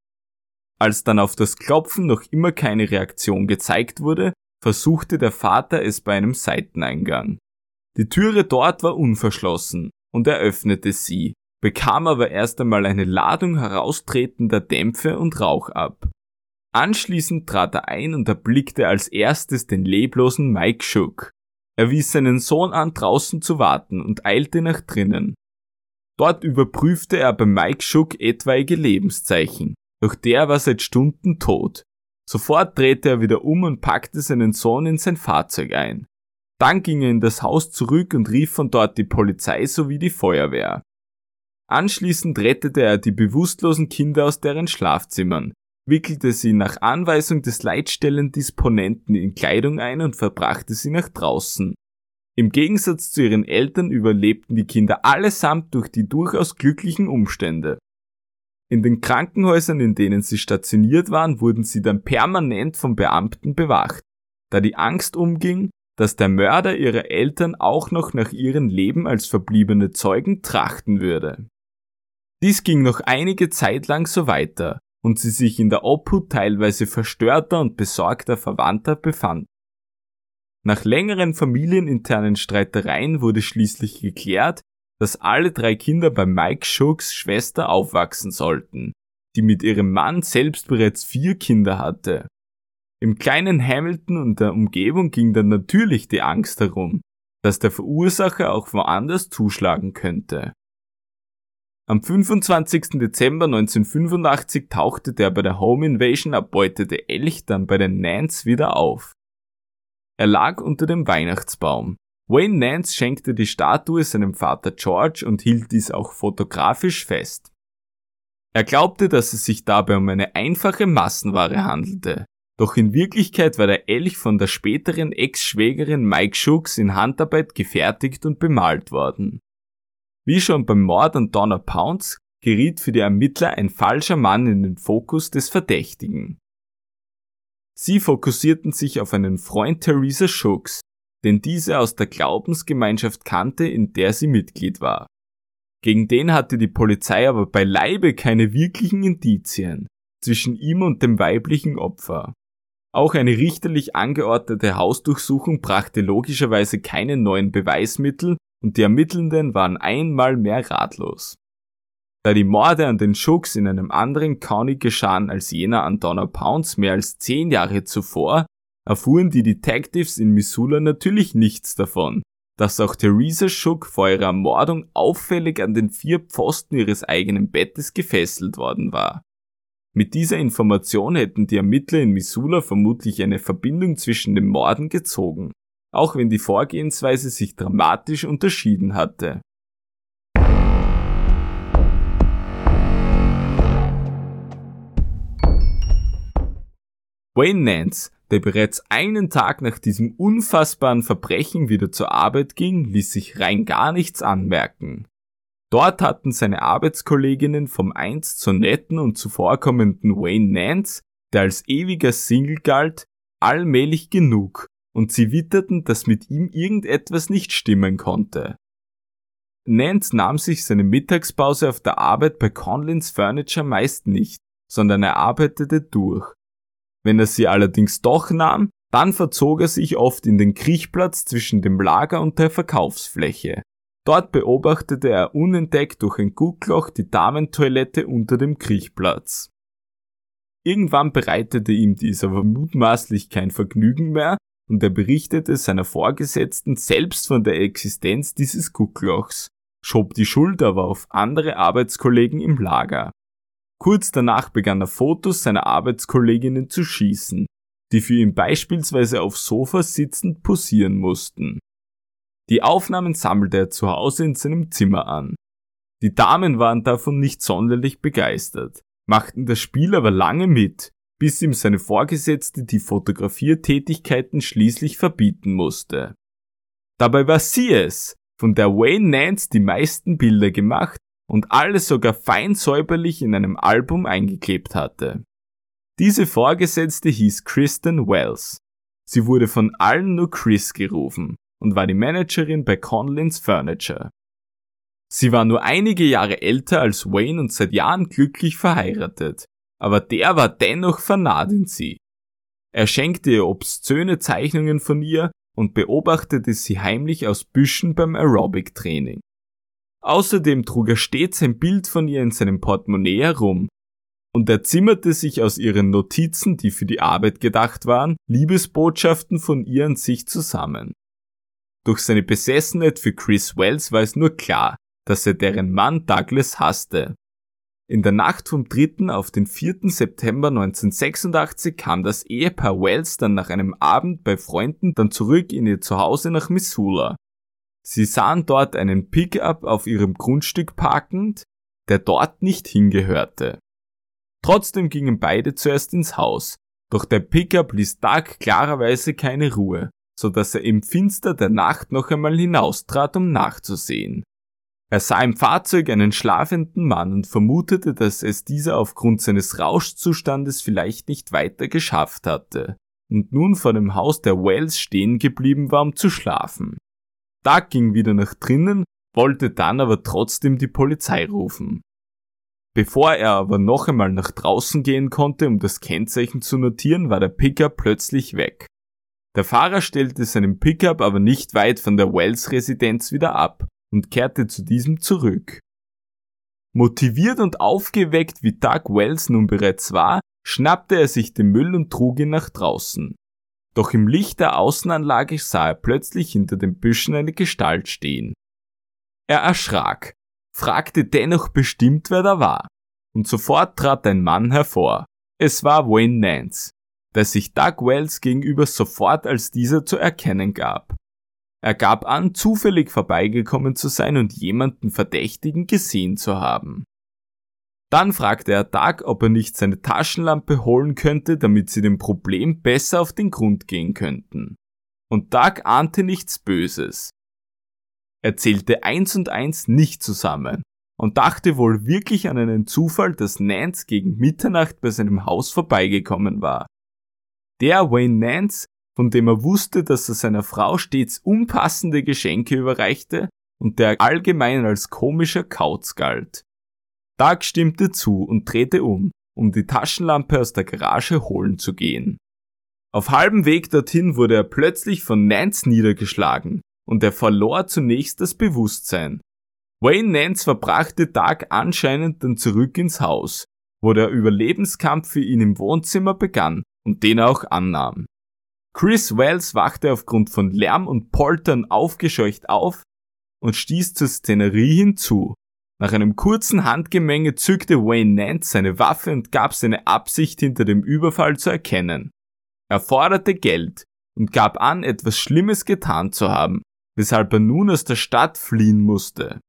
Als dann auf das Klopfen noch immer keine Reaktion gezeigt wurde, versuchte der Vater es bei einem Seiteneingang. Die Türe dort war unverschlossen und er öffnete sie, bekam aber erst einmal eine Ladung heraustretender Dämpfe und Rauch ab. Anschließend trat er ein und erblickte als erstes den leblosen Mike Shook. Er wies seinen Sohn an, draußen zu warten und eilte nach drinnen. Dort überprüfte er bei Mike Shook etwaige Lebenszeichen, doch der war seit Stunden tot. Sofort drehte er wieder um und packte seinen Sohn in sein Fahrzeug ein. Dann ging er in das Haus zurück und rief von dort die Polizei sowie die Feuerwehr. Anschließend rettete er die bewusstlosen Kinder aus deren Schlafzimmern, wickelte sie nach Anweisung des Leitstellendisponenten in Kleidung ein und verbrachte sie nach draußen. Im Gegensatz zu ihren Eltern überlebten die Kinder allesamt durch die durchaus glücklichen Umstände. In den Krankenhäusern, in denen sie stationiert waren, wurden sie dann permanent von Beamten bewacht, da die Angst umging, dass der Mörder ihrer Eltern auch noch nach ihrem Leben als verbliebene Zeugen trachten würde. Dies ging noch einige Zeit lang so weiter und sie sich in der Obhut teilweise verstörter und besorgter Verwandter befanden. Nach längeren familieninternen Streitereien wurde schließlich geklärt, dass alle drei Kinder bei Mike Shooks Schwester aufwachsen sollten, die mit ihrem Mann selbst bereits vier Kinder hatte. Im kleinen Hamilton und der Umgebung ging dann natürlich die Angst herum, dass der Verursacher auch woanders zuschlagen könnte. Am 25. Dezember 1985 tauchte der bei der Home Invasion erbeutete Elch dann bei den Nance wieder auf. Er lag unter dem Weihnachtsbaum. Wayne Nance schenkte die Statue seinem Vater George und hielt dies auch fotografisch fest. Er glaubte, dass es sich dabei um eine einfache Massenware handelte. Doch in Wirklichkeit war der Elch von der späteren Ex-Schwägerin Mike Schooks in Handarbeit gefertigt und bemalt worden. Wie schon beim Mord an Donna Pounds geriet für die Ermittler ein falscher Mann in den Fokus des Verdächtigen. Sie fokussierten sich auf einen Freund Theresa Shooks, den diese aus der Glaubensgemeinschaft kannte, in der sie Mitglied war. Gegen den hatte die Polizei aber beileibe keine wirklichen Indizien zwischen ihm und dem weiblichen Opfer. Auch eine richterlich angeordnete Hausdurchsuchung brachte logischerweise keine neuen Beweismittel und die Ermittelnden waren einmal mehr ratlos. Da die Morde an den Shooks in einem anderen County geschahen als jener an Donna Pounds mehr als zehn Jahre zuvor, erfuhren die Detectives in Missoula natürlich nichts davon, dass auch Theresa Shook vor ihrer Ermordung auffällig an den vier Pfosten ihres eigenen Bettes gefesselt worden war. Mit dieser Information hätten die Ermittler in Missoula vermutlich eine Verbindung zwischen den Morden gezogen auch wenn die Vorgehensweise sich dramatisch unterschieden hatte. Wayne Nance, der bereits einen Tag nach diesem unfassbaren Verbrechen wieder zur Arbeit ging, ließ sich rein gar nichts anmerken. Dort hatten seine Arbeitskolleginnen vom einst so netten und zuvorkommenden Wayne Nance, der als ewiger Single galt, allmählich genug und sie witterten, dass mit ihm irgendetwas nicht stimmen konnte. Nance nahm sich seine Mittagspause auf der Arbeit bei Conlins Furniture meist nicht, sondern er arbeitete durch. Wenn er sie allerdings doch nahm, dann verzog er sich oft in den Kriechplatz zwischen dem Lager und der Verkaufsfläche. Dort beobachtete er unentdeckt durch ein Guckloch die Damentoilette unter dem Kriechplatz. Irgendwann bereitete ihm dies aber mutmaßlich kein Vergnügen mehr und er berichtete seiner Vorgesetzten selbst von der Existenz dieses Gucklochs. schob die Schuld aber auf andere Arbeitskollegen im Lager. Kurz danach begann er Fotos seiner Arbeitskolleginnen zu schießen, die für ihn beispielsweise auf Sofas sitzend posieren mussten. Die Aufnahmen sammelte er zu Hause in seinem Zimmer an. Die Damen waren davon nicht sonderlich begeistert, machten das Spiel aber lange mit, bis ihm seine Vorgesetzte die Fotografiertätigkeiten schließlich verbieten musste. Dabei war sie es, von der Wayne Nance die meisten Bilder gemacht und alle sogar fein säuberlich in einem Album eingeklebt hatte. Diese Vorgesetzte hieß Kristen Wells. Sie wurde von allen nur Chris gerufen und war die Managerin bei Conlins Furniture. Sie war nur einige Jahre älter als Wayne und seit Jahren glücklich verheiratet, aber der war dennoch vernarrt in sie. Er schenkte ihr obszöne Zeichnungen von ihr und beobachtete sie heimlich aus Büschen beim Aerobic-Training. Außerdem trug er stets ein Bild von ihr in seinem Portemonnaie herum, und er zimmerte sich aus ihren Notizen, die für die Arbeit gedacht waren, Liebesbotschaften von ihr an sich zusammen. Durch seine Besessenheit für Chris Wells war es nur klar, dass er deren Mann Douglas hasste. In der Nacht vom 3. auf den 4. September 1986 kam das Ehepaar Wells dann nach einem Abend bei Freunden dann zurück in ihr Zuhause nach Missoula. Sie sahen dort einen Pickup auf ihrem Grundstück parkend, der dort nicht hingehörte. Trotzdem gingen beide zuerst ins Haus, doch der Pickup ließ Doug klarerweise keine Ruhe, so dass er im Finster der Nacht noch einmal hinaustrat, um nachzusehen. Er sah im Fahrzeug einen schlafenden Mann und vermutete, dass es dieser aufgrund seines Rauschzustandes vielleicht nicht weiter geschafft hatte und nun vor dem Haus der Wells stehen geblieben war, um zu schlafen. Doug ging wieder nach drinnen, wollte dann aber trotzdem die Polizei rufen. Bevor er aber noch einmal nach draußen gehen konnte, um das Kennzeichen zu notieren, war der Pickup plötzlich weg. Der Fahrer stellte seinen Pickup aber nicht weit von der Wells Residenz wieder ab und kehrte zu diesem zurück. Motiviert und aufgeweckt wie Doug Wells nun bereits war, schnappte er sich den Müll und trug ihn nach draußen. Doch im Licht der Außenanlage sah er plötzlich hinter den Büschen eine Gestalt stehen. Er erschrak, fragte dennoch bestimmt, wer da war, und sofort trat ein Mann hervor. Es war Wayne Nance, der sich Doug Wells gegenüber sofort als dieser zu erkennen gab. Er gab an, zufällig vorbeigekommen zu sein und jemanden Verdächtigen gesehen zu haben. Dann fragte er Doug, ob er nicht seine Taschenlampe holen könnte, damit sie dem Problem besser auf den Grund gehen könnten. Und Doug ahnte nichts Böses. Er zählte eins und eins nicht zusammen und dachte wohl wirklich an einen Zufall, dass Nance gegen Mitternacht bei seinem Haus vorbeigekommen war. Der Wayne Nance von dem er wusste, dass er seiner Frau stets unpassende Geschenke überreichte und der allgemein als komischer Kauz galt. Doug stimmte zu und drehte um, um die Taschenlampe aus der Garage holen zu gehen. Auf halbem Weg dorthin wurde er plötzlich von Nance niedergeschlagen und er verlor zunächst das Bewusstsein. Wayne Nance verbrachte Doug anscheinend dann zurück ins Haus, wo der Überlebenskampf für ihn im Wohnzimmer begann und den er auch annahm. Chris Wells wachte aufgrund von Lärm und Poltern aufgescheucht auf und stieß zur Szenerie hinzu. Nach einem kurzen Handgemenge zückte Wayne Nance seine Waffe und gab seine Absicht hinter dem Überfall zu erkennen. Er forderte Geld und gab an, etwas Schlimmes getan zu haben, weshalb er nun aus der Stadt fliehen musste.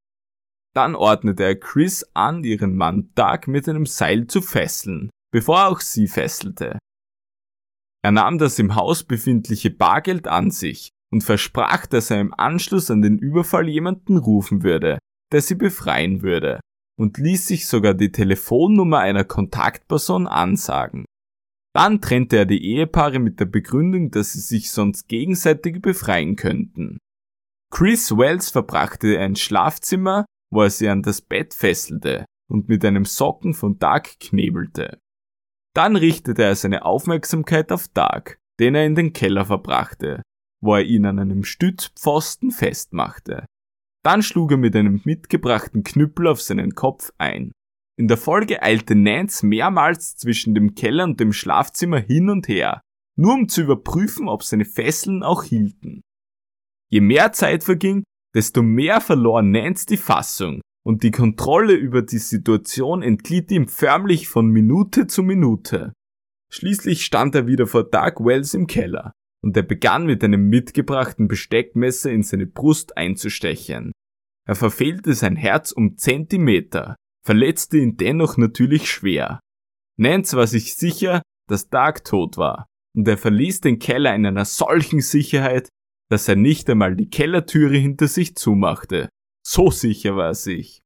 Dann ordnete er Chris an, ihren Mann Doug mit einem Seil zu fesseln, bevor er auch sie fesselte. Er nahm das im Haus befindliche Bargeld an sich und versprach, dass er im Anschluss an den Überfall jemanden rufen würde, der sie befreien würde, und ließ sich sogar die Telefonnummer einer Kontaktperson ansagen. Dann trennte er die Ehepaare mit der Begründung, dass sie sich sonst gegenseitig befreien könnten. Chris Wells verbrachte ein Schlafzimmer, wo er sie an das Bett fesselte und mit einem Socken von Doug knebelte. Dann richtete er seine Aufmerksamkeit auf Doug, den er in den Keller verbrachte, wo er ihn an einem Stützpfosten festmachte. Dann schlug er mit einem mitgebrachten Knüppel auf seinen Kopf ein. In der Folge eilte Nance mehrmals zwischen dem Keller und dem Schlafzimmer hin und her, nur um zu überprüfen, ob seine Fesseln auch hielten. Je mehr Zeit verging, desto mehr verlor Nance die Fassung und die Kontrolle über die Situation entglitt ihm förmlich von Minute zu Minute. Schließlich stand er wieder vor Doug Wells im Keller und er begann mit einem mitgebrachten Besteckmesser in seine Brust einzustechen. Er verfehlte sein Herz um Zentimeter, verletzte ihn dennoch natürlich schwer. Nance war sich sicher, dass Doug tot war, und er verließ den Keller in einer solchen Sicherheit, dass er nicht einmal die Kellertüre hinter sich zumachte. So sicher war er sich.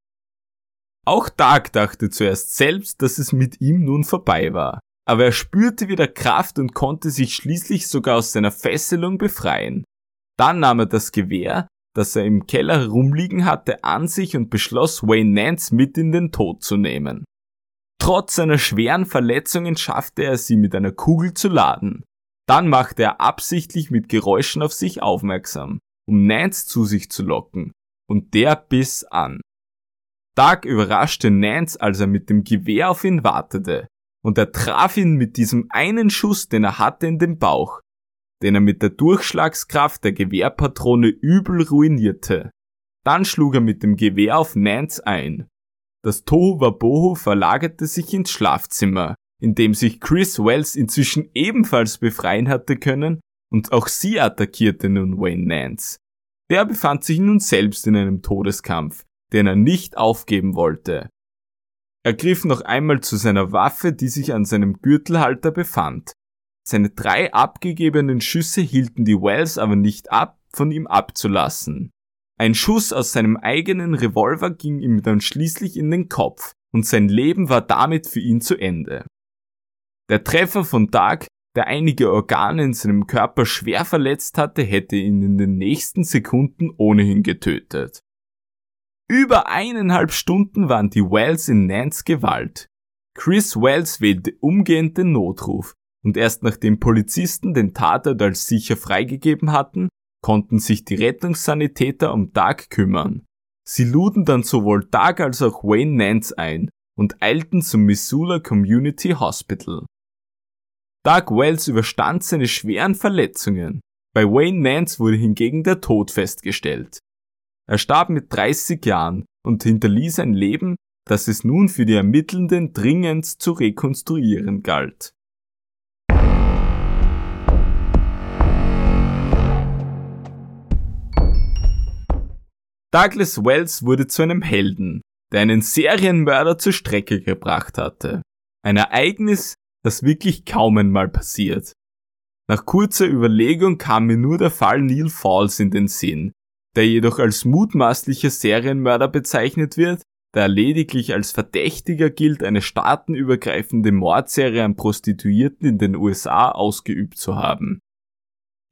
Auch Doug dachte zuerst selbst, dass es mit ihm nun vorbei war, aber er spürte wieder Kraft und konnte sich schließlich sogar aus seiner Fesselung befreien. Dann nahm er das Gewehr, das er im Keller herumliegen hatte, an sich und beschloss, Wayne Nance mit in den Tod zu nehmen. Trotz seiner schweren Verletzungen schaffte er sie mit einer Kugel zu laden. Dann machte er absichtlich mit Geräuschen auf sich aufmerksam, um Nance zu sich zu locken, und der biss an. Doug überraschte Nance, als er mit dem Gewehr auf ihn wartete, und er traf ihn mit diesem einen Schuss, den er hatte, in den Bauch, den er mit der Durchschlagskraft der Gewehrpatrone übel ruinierte. Dann schlug er mit dem Gewehr auf Nance ein. Das Tohuwabohu verlagerte sich ins Schlafzimmer, in dem sich Chris Wells inzwischen ebenfalls befreien hatte können, und auch sie attackierte nun Wayne Nance. Der befand sich nun selbst in einem Todeskampf, den er nicht aufgeben wollte. Er griff noch einmal zu seiner Waffe, die sich an seinem Gürtelhalter befand. Seine drei abgegebenen Schüsse hielten die Wells aber nicht ab, von ihm abzulassen. Ein Schuss aus seinem eigenen Revolver ging ihm dann schließlich in den Kopf und sein Leben war damit für ihn zu Ende. Der Treffer von Doug, der einige Organe in seinem Körper schwer verletzt hatte, hätte ihn in den nächsten Sekunden ohnehin getötet. Über eineinhalb Stunden waren die Wells in Nance Gewalt. Chris Wells wählte umgehend den Notruf und erst nachdem Polizisten den Tatort als sicher freigegeben hatten, konnten sich die Rettungssanitäter um Doug kümmern. Sie luden dann sowohl Doug als auch Wayne Nance ein und eilten zum Missoula Community Hospital. Doug Wells überstand seine schweren Verletzungen. Bei Wayne Nance wurde hingegen der Tod festgestellt. Er starb mit 30 Jahren und hinterließ ein Leben, das es nun für die Ermittelnden dringend zu rekonstruieren galt. Douglas Wells wurde zu einem Helden, der einen Serienmörder zur Strecke gebracht hatte. Ein Ereignis, das wirklich kaum einmal passiert. Nach kurzer Überlegung kam mir nur der Fall Neil Falls in den Sinn, der jedoch als mutmaßlicher Serienmörder bezeichnet wird, da er lediglich als Verdächtiger gilt, eine staatenübergreifende Mordserie an Prostituierten in den USA ausgeübt zu haben.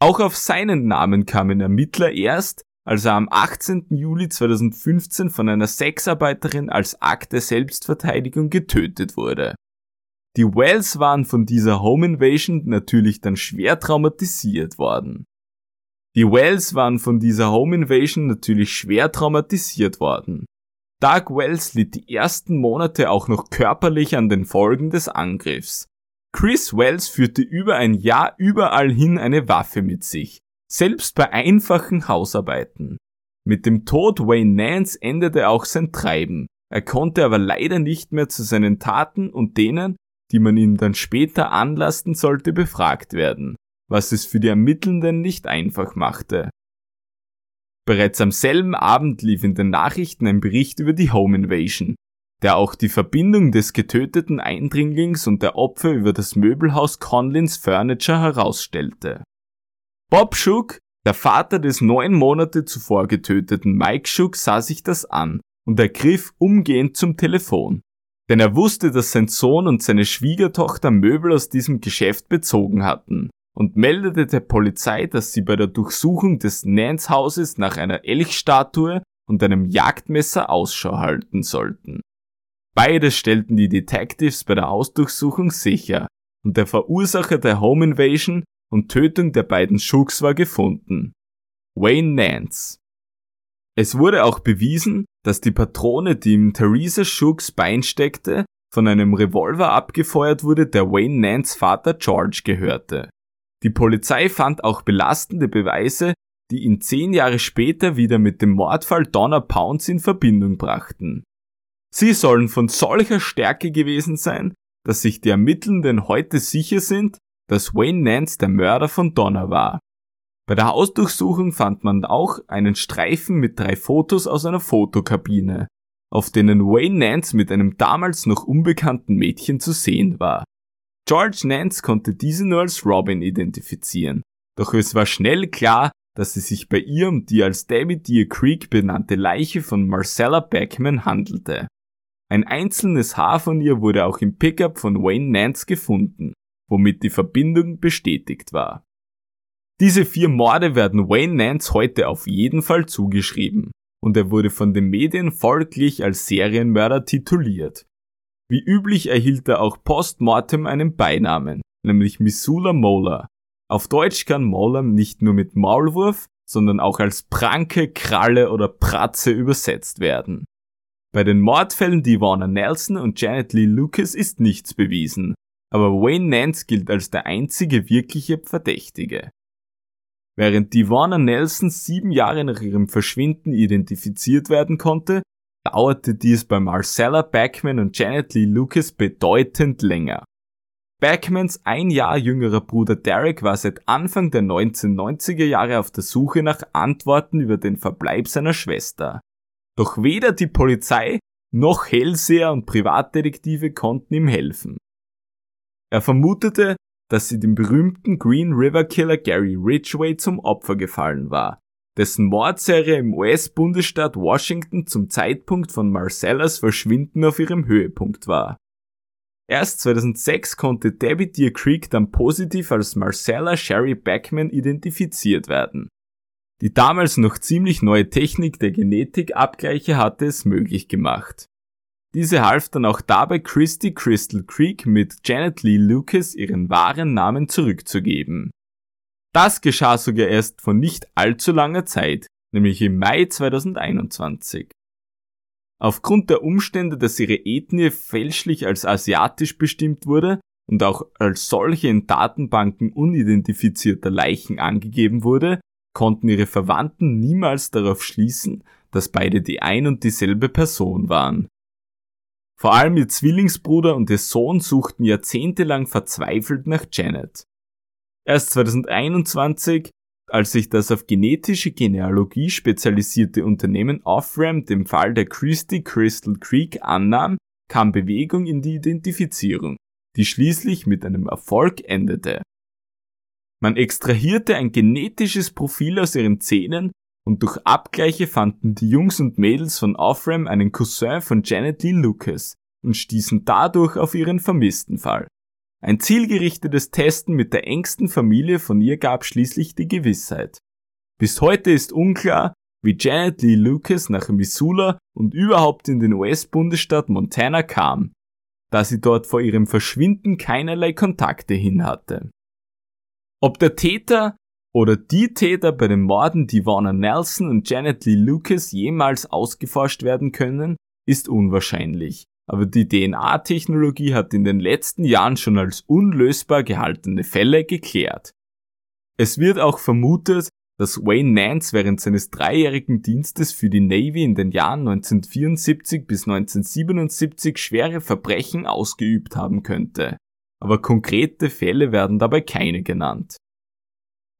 Auch auf seinen Namen kamen Ermittler erst, als er am 18. Juli 2015 von einer Sexarbeiterin als Akt der Selbstverteidigung getötet wurde. Die Wells waren von dieser Home Invasion natürlich dann schwer traumatisiert worden. Die Wells waren von dieser Home Invasion natürlich schwer traumatisiert worden. Doug Wells litt die ersten Monate auch noch körperlich an den Folgen des Angriffs. Chris Wells führte über ein Jahr überall hin eine Waffe mit sich, selbst bei einfachen Hausarbeiten. Mit dem Tod Wayne Nance endete auch sein Treiben. Er konnte aber leider nicht mehr zu seinen Taten und denen, die man ihm dann später anlasten sollte, befragt werden was es für die Ermittelnden nicht einfach machte. Bereits am selben Abend lief in den Nachrichten ein Bericht über die Home Invasion, der auch die Verbindung des getöteten Eindringlings und der Opfer über das Möbelhaus Conlins Furniture herausstellte. Bob Shook, der Vater des neun Monate zuvor getöteten Mike Shook, sah sich das an und ergriff umgehend zum Telefon. Denn er wusste, dass sein Sohn und seine Schwiegertochter Möbel aus diesem Geschäft bezogen hatten und meldete der Polizei, dass sie bei der Durchsuchung des Nance-Hauses nach einer Elchstatue und einem Jagdmesser Ausschau halten sollten. Beides stellten die Detectives bei der Ausdurchsuchung sicher und der Verursacher der Home Invasion und Tötung der beiden Shooks war gefunden. Wayne Nance. Es wurde auch bewiesen, dass die Patrone, die ihm Theresa Shooks Bein steckte, von einem Revolver abgefeuert wurde, der Wayne Nance Vater George gehörte. Die Polizei fand auch belastende Beweise, die ihn zehn Jahre später wieder mit dem Mordfall Donna Pounds in Verbindung brachten. Sie sollen von solcher Stärke gewesen sein, dass sich die Ermittelnden heute sicher sind, dass Wayne Nance der Mörder von Donna war. Bei der Hausdurchsuchung fand man auch einen Streifen mit drei Fotos aus einer Fotokabine, auf denen Wayne Nance mit einem damals noch unbekannten Mädchen zu sehen war. George Nance konnte diese nur als Robin identifizieren, doch es war schnell klar, dass es sich bei ihr um die als David Deer Creek benannte Leiche von Marcella Beckman handelte. Ein einzelnes Haar von ihr wurde auch im Pickup von Wayne Nance gefunden, womit die Verbindung bestätigt war. Diese vier Morde werden Wayne Nance heute auf jeden Fall zugeschrieben, und er wurde von den Medien folglich als Serienmörder tituliert. Wie üblich erhielt er auch postmortem einen Beinamen, nämlich Missoula Mola. Auf Deutsch kann Mola nicht nur mit Maulwurf, sondern auch als Pranke, Kralle oder Pratze übersetzt werden. Bei den Mordfällen Divana Nelson und Janet Lee Lucas ist nichts bewiesen, aber Wayne Nance gilt als der einzige wirkliche Verdächtige. Während Divana Nelson sieben Jahre nach ihrem Verschwinden identifiziert werden konnte, dauerte dies bei Marcella Backman und Janet Lee Lucas bedeutend länger. Backmans ein Jahr jüngerer Bruder Derek war seit Anfang der 1990er Jahre auf der Suche nach Antworten über den Verbleib seiner Schwester. Doch weder die Polizei noch Hellseher und Privatdetektive konnten ihm helfen. Er vermutete, dass sie dem berühmten Green River Killer Gary Ridgway zum Opfer gefallen war, dessen Mordserie im US-Bundesstaat Washington zum Zeitpunkt von Marcellas Verschwinden auf ihrem Höhepunkt war. Erst 2006 konnte Debbie Deer Creek dann positiv als Marcella Sherry Backman identifiziert werden. Die damals noch ziemlich neue Technik der Genetikabgleiche hatte es möglich gemacht. Diese half dann auch dabei, Christy Crystal Creek mit Janet Lee Lucas ihren wahren Namen zurückzugeben. Das geschah sogar erst vor nicht allzu langer Zeit, nämlich im Mai 2021. Aufgrund der Umstände, dass ihre Ethnie fälschlich als asiatisch bestimmt wurde und auch als solche in Datenbanken unidentifizierter Leichen angegeben wurde, konnten ihre Verwandten niemals darauf schließen, dass beide die ein und dieselbe Person waren. Vor allem ihr Zwillingsbruder und ihr Sohn suchten jahrzehntelang verzweifelt nach Janet. Erst 2021, als sich das auf genetische Genealogie spezialisierte Unternehmen Offram dem Fall der Christie Crystal Creek annahm, kam Bewegung in die Identifizierung, die schließlich mit einem Erfolg endete. Man extrahierte ein genetisches Profil aus ihren Zähnen und durch Abgleiche fanden die Jungs und Mädels von Offram einen Cousin von Janet Lee Lucas und stießen dadurch auf ihren vermissten Fall. Ein zielgerichtetes Testen mit der engsten Familie von ihr gab schließlich die Gewissheit. Bis heute ist unklar, wie Janet Lee Lucas nach Missoula und überhaupt in den US-Bundesstaat Montana kam, da sie dort vor ihrem Verschwinden keinerlei Kontakte hin hatte. Ob der Täter oder die Täter bei den Morden Divana Nelson und Janet Lee Lucas jemals ausgeforscht werden können, ist unwahrscheinlich. Aber die DNA-Technologie hat in den letzten Jahren schon als unlösbar gehaltene Fälle geklärt. Es wird auch vermutet, dass Wayne Nance während seines dreijährigen Dienstes für die Navy in den Jahren 1974 bis 1977 schwere Verbrechen ausgeübt haben könnte aber konkrete Fälle werden dabei keine genannt.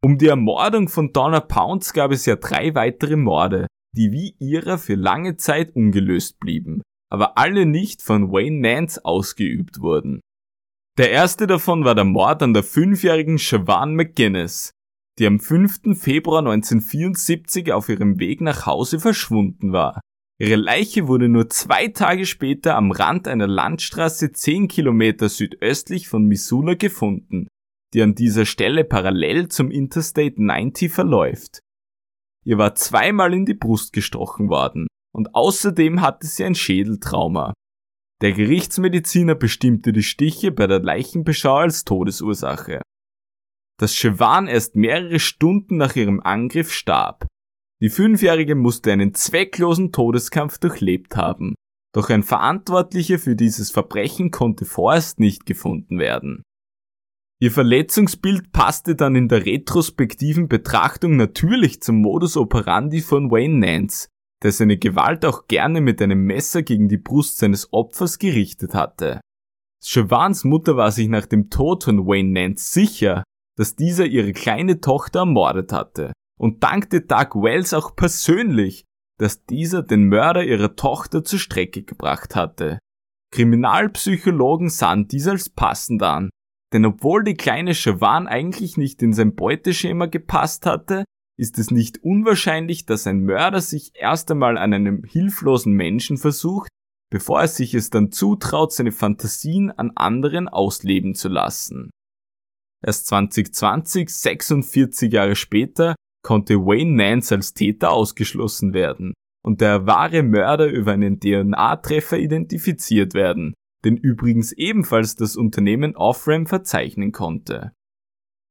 Um die Ermordung von Donna Pounds gab es ja drei weitere Morde, die wie ihrer für lange Zeit ungelöst blieben, aber alle nicht von Wayne Nance ausgeübt wurden. Der erste davon war der Mord an der fünfjährigen Siobhan McGuinness, die am 5. Februar 1974 auf ihrem Weg nach Hause verschwunden war. Ihre Leiche wurde nur zwei Tage später am Rand einer Landstraße 10 Kilometer südöstlich von Missoula gefunden, die an dieser Stelle parallel zum Interstate 90 verläuft. Ihr war zweimal in die Brust gestochen worden und außerdem hatte sie ein Schädeltrauma. Der Gerichtsmediziner bestimmte die Stiche bei der Leichenbeschau als Todesursache. Dass Siobhan erst mehrere Stunden nach ihrem Angriff starb, die Fünfjährige musste einen zwecklosen Todeskampf durchlebt haben, doch ein Verantwortlicher für dieses Verbrechen konnte vorerst nicht gefunden werden. Ihr Verletzungsbild passte dann in der retrospektiven Betrachtung natürlich zum Modus operandi von Wayne Nance, der seine Gewalt auch gerne mit einem Messer gegen die Brust seines Opfers gerichtet hatte. Siobhans Mutter war sich nach dem Tod von Wayne Nance sicher, dass dieser ihre kleine Tochter ermordet hatte und dankte Doug Wells auch persönlich, dass dieser den Mörder ihrer Tochter zur Strecke gebracht hatte. Kriminalpsychologen sahen dies als passend an denn obwohl die kleine Chavan eigentlich nicht in sein Beuteschema gepasst hatte, ist es nicht unwahrscheinlich, dass ein Mörder sich erst einmal an einem hilflosen Menschen versucht, bevor er sich es dann zutraut, seine Fantasien an anderen ausleben zu lassen. Erst 2020, 46 Jahre später, konnte Wayne Nance als Täter ausgeschlossen werden und der wahre Mörder über einen DNA-Treffer identifiziert werden, den übrigens ebenfalls das Unternehmen Offram verzeichnen konnte.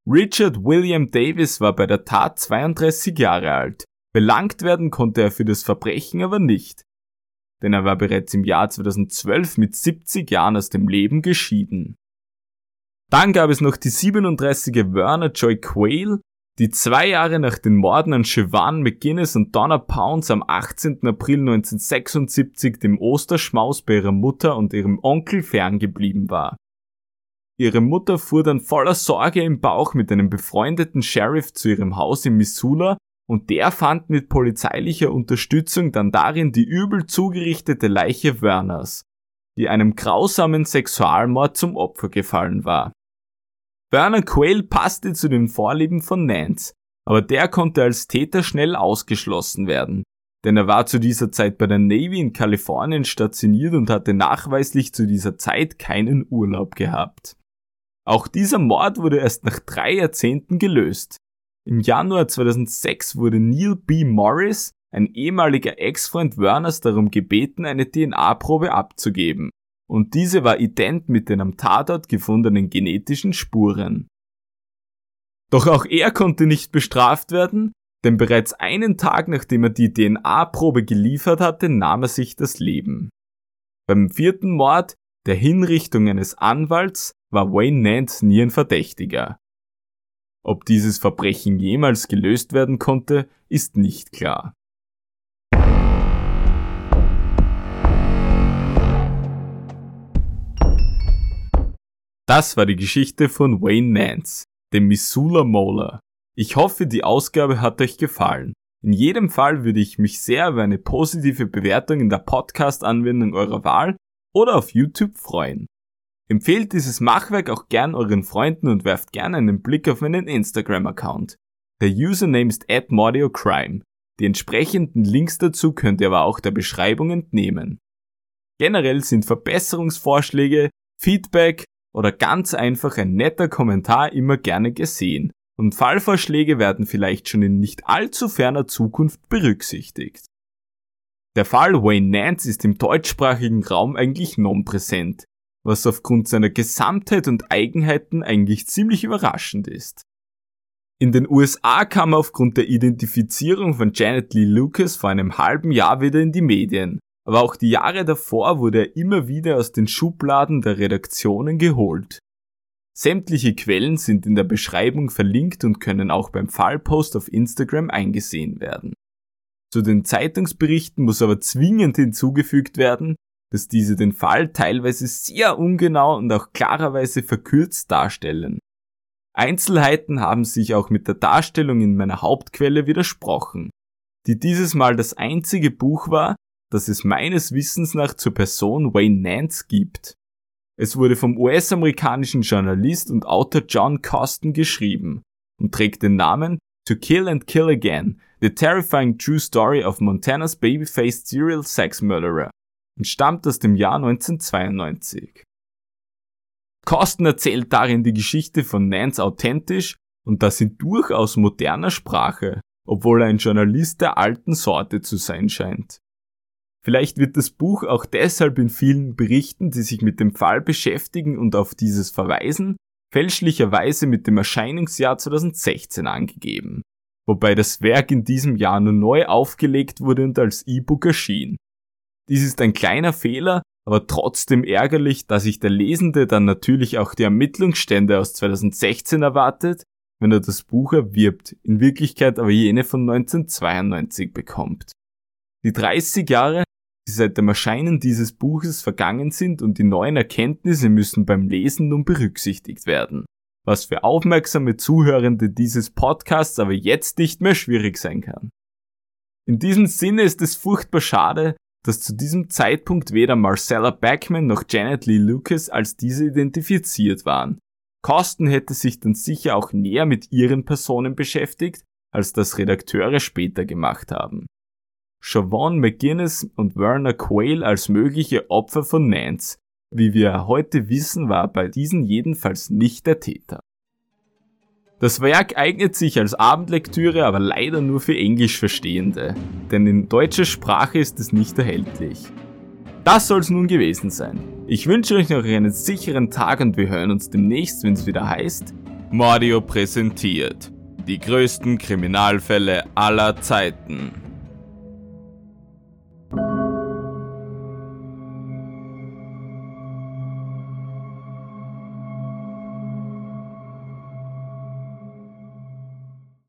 Richard William Davis war bei der Tat 32 Jahre alt. Belangt werden konnte er für das Verbrechen aber nicht, denn er war bereits im Jahr 2012 mit 70 Jahren aus dem Leben geschieden. Dann gab es noch die 37er Werner Joy Quayle, die zwei Jahre nach den Morden an Siobhan McGuinness und Donna Pounds am 18. April 1976 dem Osterschmaus bei ihrer Mutter und ihrem Onkel ferngeblieben war. Ihre Mutter fuhr dann voller Sorge im Bauch mit einem befreundeten Sheriff zu ihrem Haus in Missoula und der fand mit polizeilicher Unterstützung dann darin die übel zugerichtete Leiche Werners, die einem grausamen Sexualmord zum Opfer gefallen war. Bernard Quayle passte zu den Vorlieben von Nance, aber der konnte als Täter schnell ausgeschlossen werden, denn er war zu dieser Zeit bei der Navy in Kalifornien stationiert und hatte nachweislich zu dieser Zeit keinen Urlaub gehabt. Auch dieser Mord wurde erst nach drei Jahrzehnten gelöst. Im Januar 2006 wurde Neil B. Morris, ein ehemaliger Ex-Freund Werners, darum gebeten, eine DNA-Probe abzugeben und diese war ident mit den am Tatort gefundenen genetischen Spuren. Doch auch er konnte nicht bestraft werden, denn bereits einen Tag nachdem er die DNA-Probe geliefert hatte, nahm er sich das Leben. Beim vierten Mord, der Hinrichtung eines Anwalts, war Wayne Nance nie ein Verdächtiger. Ob dieses Verbrechen jemals gelöst werden konnte, ist nicht klar. Das war die Geschichte von Wayne Nance, dem Missoula Molar. Ich hoffe, die Ausgabe hat euch gefallen. In jedem Fall würde ich mich sehr über eine positive Bewertung in der Podcast-Anwendung eurer Wahl oder auf YouTube freuen. Empfehlt dieses Machwerk auch gern euren Freunden und werft gerne einen Blick auf meinen Instagram-Account. Der Username ist @mordiocrime. Die entsprechenden Links dazu könnt ihr aber auch der Beschreibung entnehmen. Generell sind Verbesserungsvorschläge, Feedback oder ganz einfach ein netter Kommentar immer gerne gesehen und Fallvorschläge werden vielleicht schon in nicht allzu ferner Zukunft berücksichtigt. Der Fall Wayne Nance ist im deutschsprachigen Raum eigentlich non-präsent, was aufgrund seiner Gesamtheit und Eigenheiten eigentlich ziemlich überraschend ist. In den USA kam er aufgrund der Identifizierung von Janet Lee Lucas vor einem halben Jahr wieder in die Medien aber auch die Jahre davor wurde er immer wieder aus den Schubladen der Redaktionen geholt. Sämtliche Quellen sind in der Beschreibung verlinkt und können auch beim Fallpost auf Instagram eingesehen werden. Zu den Zeitungsberichten muss aber zwingend hinzugefügt werden, dass diese den Fall teilweise sehr ungenau und auch klarerweise verkürzt darstellen. Einzelheiten haben sich auch mit der Darstellung in meiner Hauptquelle widersprochen, die dieses Mal das einzige Buch war, das es meines Wissens nach zur Person Wayne Nance gibt. Es wurde vom US-amerikanischen Journalist und Autor John Coston geschrieben und trägt den Namen To Kill and Kill Again, The Terrifying True Story of Montana's Baby-Faced Serial Sex Murderer und stammt aus dem Jahr 1992. Coston erzählt darin die Geschichte von Nance authentisch und das in durchaus moderner Sprache, obwohl er ein Journalist der alten Sorte zu sein scheint. Vielleicht wird das Buch auch deshalb in vielen Berichten, die sich mit dem Fall beschäftigen und auf dieses verweisen, fälschlicherweise mit dem Erscheinungsjahr 2016 angegeben, wobei das Werk in diesem Jahr nur neu aufgelegt wurde und als E-Book erschien. Dies ist ein kleiner Fehler, aber trotzdem ärgerlich, da sich der Lesende dann natürlich auch die Ermittlungsstände aus 2016 erwartet, wenn er das Buch erwirbt, in Wirklichkeit aber jene von 1992 bekommt. Die 30 Jahre, die seit dem Erscheinen dieses Buches vergangen sind und die neuen Erkenntnisse müssen beim Lesen nun berücksichtigt werden, was für aufmerksame Zuhörende dieses Podcasts aber jetzt nicht mehr schwierig sein kann. In diesem Sinne ist es furchtbar schade, dass zu diesem Zeitpunkt weder Marcella Backman noch Janet Lee Lucas als diese identifiziert waren. Kosten hätte sich dann sicher auch näher mit ihren Personen beschäftigt, als das Redakteure später gemacht haben. Siobhan McGuinness und Werner Quayle als mögliche Opfer von Nance. Wie wir heute wissen, war bei diesen jedenfalls nicht der Täter. Das Werk eignet sich als Abendlektüre aber leider nur für Englischverstehende, denn in deutscher Sprache ist es nicht erhältlich. Das soll es nun gewesen sein. Ich wünsche euch noch einen sicheren Tag und wir hören uns demnächst, wenn es wieder heißt Mordio präsentiert. Die größten Kriminalfälle aller Zeiten.